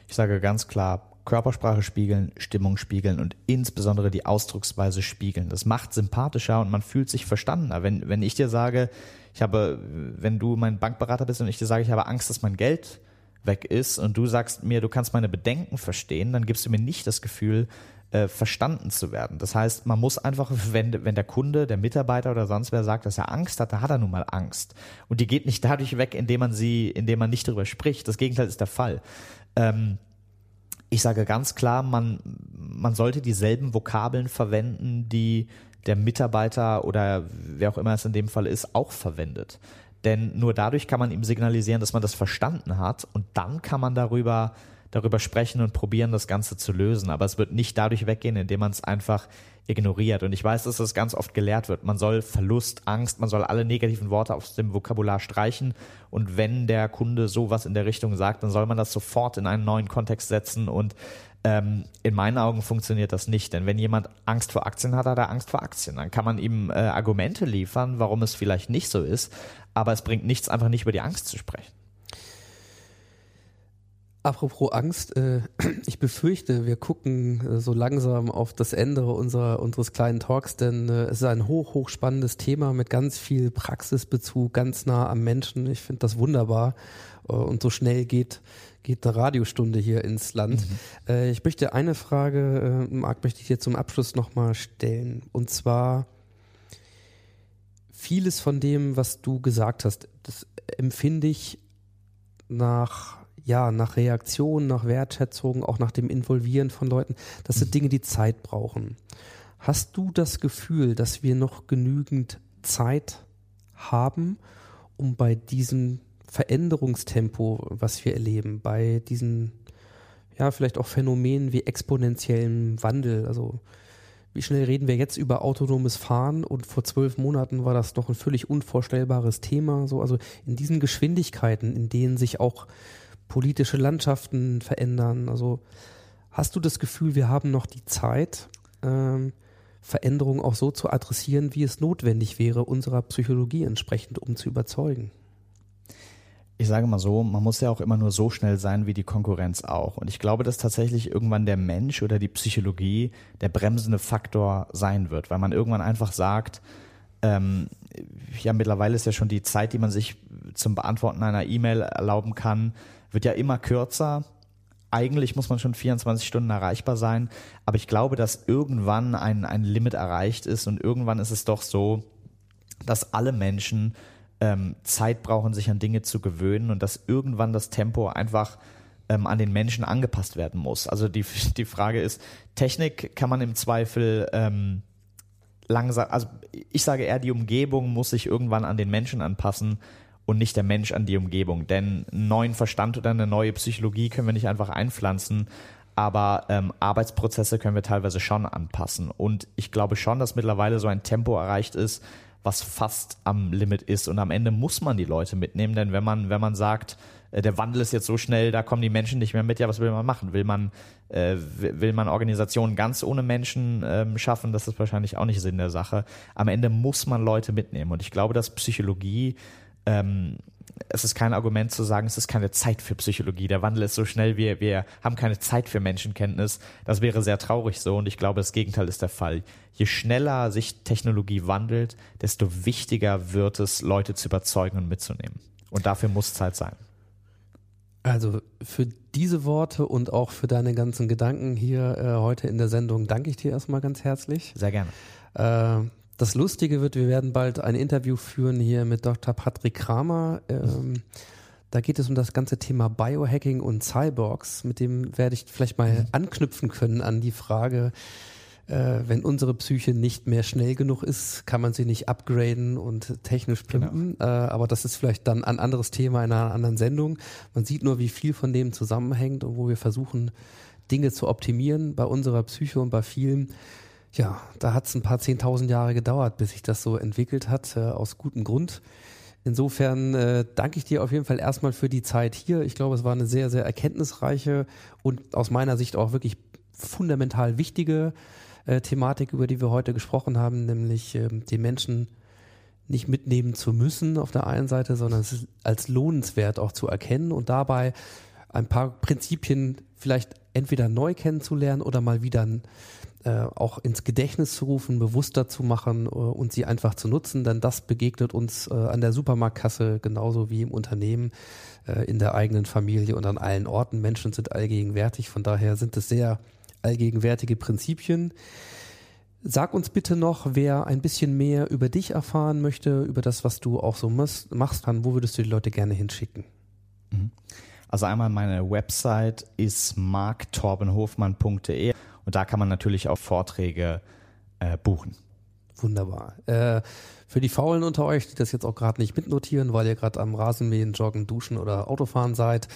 C: Ich sage ganz klar, Körpersprache spiegeln, Stimmung spiegeln und insbesondere die Ausdrucksweise spiegeln. Das macht sympathischer und man fühlt sich verstandener. Wenn, wenn ich dir sage, ich habe, wenn du mein Bankberater bist und ich dir sage, ich habe Angst, dass mein Geld weg ist und du sagst mir, du kannst meine Bedenken verstehen, dann gibst du mir nicht das Gefühl, äh, verstanden zu werden. Das heißt, man muss einfach, wenn, wenn der Kunde, der Mitarbeiter oder sonst wer sagt, dass er Angst hat, dann hat er nun mal Angst. Und die geht nicht dadurch weg, indem man sie, indem man nicht darüber spricht. Das Gegenteil ist der Fall. Ähm, ich sage ganz klar, man, man sollte dieselben Vokabeln verwenden, die der Mitarbeiter oder wer auch immer es in dem Fall ist, auch verwendet. Denn nur dadurch kann man ihm signalisieren, dass man das verstanden hat und dann kann man darüber, darüber sprechen und probieren, das Ganze zu lösen. Aber es wird nicht dadurch weggehen, indem man es einfach ignoriert. Und ich weiß, dass das ganz oft gelehrt wird. Man soll Verlust, Angst, man soll alle negativen Worte aus dem Vokabular streichen. Und wenn der Kunde sowas in der Richtung sagt, dann soll man das sofort in einen neuen Kontext setzen. Und ähm, in meinen Augen funktioniert das nicht. Denn wenn jemand Angst vor Aktien hat, hat er Angst vor Aktien. Dann kann man ihm äh, Argumente liefern, warum es vielleicht nicht so ist. Aber es bringt nichts, einfach nicht über die Angst zu sprechen.
A: Apropos Angst, äh, ich befürchte, wir gucken äh, so langsam auf das Ende unserer, unseres kleinen Talks, denn äh, es ist ein hoch, hoch spannendes Thema mit ganz viel Praxisbezug, ganz nah am Menschen. Ich finde das wunderbar äh, und so schnell geht, geht eine Radiostunde hier ins Land. Äh, ich möchte eine Frage, äh, Marc, möchte ich dir zum Abschluss nochmal stellen. Und zwar, vieles von dem, was du gesagt hast, das empfinde ich nach ja, nach Reaktion, nach Wertschätzung, auch nach dem Involvieren von Leuten. Das sind Dinge, die Zeit brauchen. Hast du das Gefühl, dass wir noch genügend Zeit haben, um bei diesem Veränderungstempo, was wir erleben, bei diesen, ja, vielleicht auch Phänomenen wie exponentiellem Wandel, also wie schnell reden wir jetzt über autonomes Fahren und vor zwölf Monaten war das noch ein völlig unvorstellbares Thema. So, also in diesen Geschwindigkeiten, in denen sich auch politische Landschaften verändern. Also hast du das Gefühl, wir haben noch die Zeit, ähm, Veränderungen auch so zu adressieren, wie es notwendig wäre, unserer Psychologie entsprechend, um zu überzeugen?
C: Ich sage mal so, man muss ja auch immer nur so schnell sein wie die Konkurrenz auch. Und ich glaube, dass tatsächlich irgendwann der Mensch oder die Psychologie der bremsende Faktor sein wird, weil man irgendwann einfach sagt, ähm, ja, mittlerweile ist ja schon die Zeit, die man sich zum Beantworten einer E-Mail erlauben kann, wird ja immer kürzer. Eigentlich muss man schon 24 Stunden erreichbar sein, aber ich glaube, dass irgendwann ein, ein Limit erreicht ist und irgendwann ist es doch so, dass alle Menschen ähm, Zeit brauchen, sich an Dinge zu gewöhnen und dass irgendwann das Tempo einfach ähm, an den Menschen angepasst werden muss. Also die, die Frage ist, Technik kann man im Zweifel ähm, langsam, also ich sage eher, die Umgebung muss sich irgendwann an den Menschen anpassen und nicht der Mensch an die Umgebung. Denn einen neuen Verstand oder eine neue Psychologie können wir nicht einfach einpflanzen, aber ähm, Arbeitsprozesse können wir teilweise schon anpassen. Und ich glaube schon, dass mittlerweile so ein Tempo erreicht ist, was fast am Limit ist. Und am Ende muss man die Leute mitnehmen, denn wenn man, wenn man sagt, äh, der Wandel ist jetzt so schnell, da kommen die Menschen nicht mehr mit, ja, was will man machen? Will man, äh, will man Organisationen ganz ohne Menschen ähm, schaffen? Das ist wahrscheinlich auch nicht Sinn der Sache. Am Ende muss man Leute mitnehmen. Und ich glaube, dass Psychologie ähm, es ist kein Argument zu sagen, es ist keine Zeit für Psychologie. Der Wandel ist so schnell, wir, wir haben keine Zeit für Menschenkenntnis. Das wäre sehr traurig so und ich glaube, das Gegenteil ist der Fall. Je schneller sich Technologie wandelt, desto wichtiger wird es, Leute zu überzeugen und mitzunehmen. Und dafür muss Zeit sein.
A: Also für diese Worte und auch für deine ganzen Gedanken hier äh, heute in der Sendung danke ich dir erstmal ganz herzlich.
C: Sehr gerne.
A: Äh, das Lustige wird, wir werden bald ein Interview führen hier mit Dr. Patrick Kramer. Ähm, da geht es um das ganze Thema Biohacking und Cyborgs. Mit dem werde ich vielleicht mal anknüpfen können an die Frage, äh, wenn unsere Psyche nicht mehr schnell genug ist, kann man sie nicht upgraden und technisch pimpen. Genau. Äh, aber das ist vielleicht dann ein anderes Thema in einer anderen Sendung. Man sieht nur, wie viel von dem zusammenhängt und wo wir versuchen, Dinge zu optimieren bei unserer Psyche und bei vielen ja, da hat es ein paar zehntausend Jahre gedauert, bis sich das so entwickelt hat, äh, aus gutem Grund. Insofern äh, danke ich dir auf jeden Fall erstmal für die Zeit hier. Ich glaube, es war eine sehr, sehr erkenntnisreiche und aus meiner Sicht auch wirklich fundamental wichtige äh, Thematik, über die wir heute gesprochen haben, nämlich äh, die Menschen nicht mitnehmen zu müssen auf der einen Seite, sondern es als lohnenswert auch zu erkennen und dabei ein paar Prinzipien vielleicht entweder neu kennenzulernen oder mal wieder äh, auch ins Gedächtnis zu rufen, bewusster zu machen äh, und sie einfach zu nutzen, denn das begegnet uns äh, an der Supermarktkasse genauso wie im Unternehmen, äh, in der eigenen Familie und an allen Orten. Menschen sind allgegenwärtig, von daher sind es sehr allgegenwärtige Prinzipien. Sag uns bitte noch, wer ein bisschen mehr über dich erfahren möchte, über das, was du auch so machst, dann, wo würdest du die Leute gerne hinschicken?
C: Mhm. Also einmal meine Website ist marktorbenhofmann.de und da kann man natürlich auch Vorträge äh, buchen.
A: Wunderbar. Äh, für die Faulen unter euch, die das jetzt auch gerade nicht mitnotieren, weil ihr gerade am Rasenmähen, Joggen, Duschen oder Autofahren seid,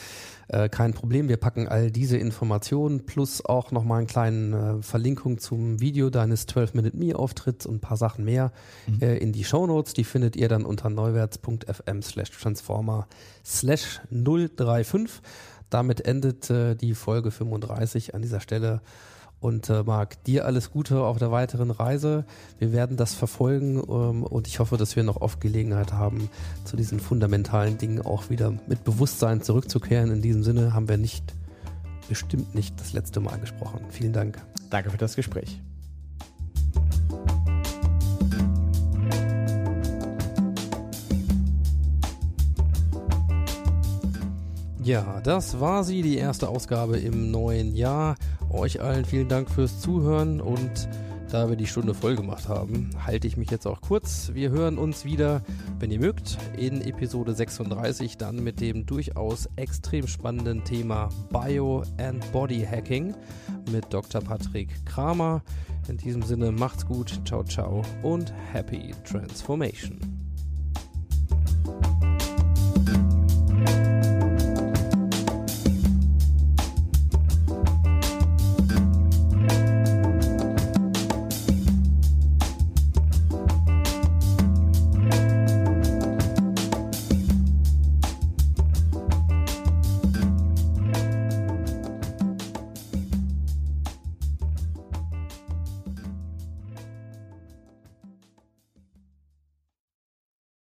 A: äh, kein Problem. Wir packen all diese Informationen plus auch nochmal eine kleine äh, Verlinkung zum Video deines 12-Minute-Me-Auftritts und ein paar Sachen mehr mhm. äh, in die Shownotes. Die findet ihr dann unter neuwärts.fm slash transformer slash 035. Damit endet äh, die Folge 35 an dieser Stelle. Und äh, Marc, dir alles Gute auf der weiteren Reise. Wir werden das verfolgen ähm, und ich hoffe, dass wir noch oft Gelegenheit haben, zu diesen fundamentalen Dingen auch wieder mit Bewusstsein zurückzukehren. In diesem Sinne haben wir nicht, bestimmt nicht das letzte Mal gesprochen. Vielen Dank.
C: Danke für das Gespräch.
A: Ja, das war sie, die erste Ausgabe im neuen Jahr. Euch allen vielen Dank fürs Zuhören und da wir die Stunde voll gemacht haben, halte ich mich jetzt auch kurz. Wir hören uns wieder, wenn ihr mögt, in Episode 36, dann mit dem durchaus extrem spannenden Thema Bio and Body Hacking mit Dr. Patrick Kramer. In diesem Sinne macht's gut, ciao ciao und happy transformation.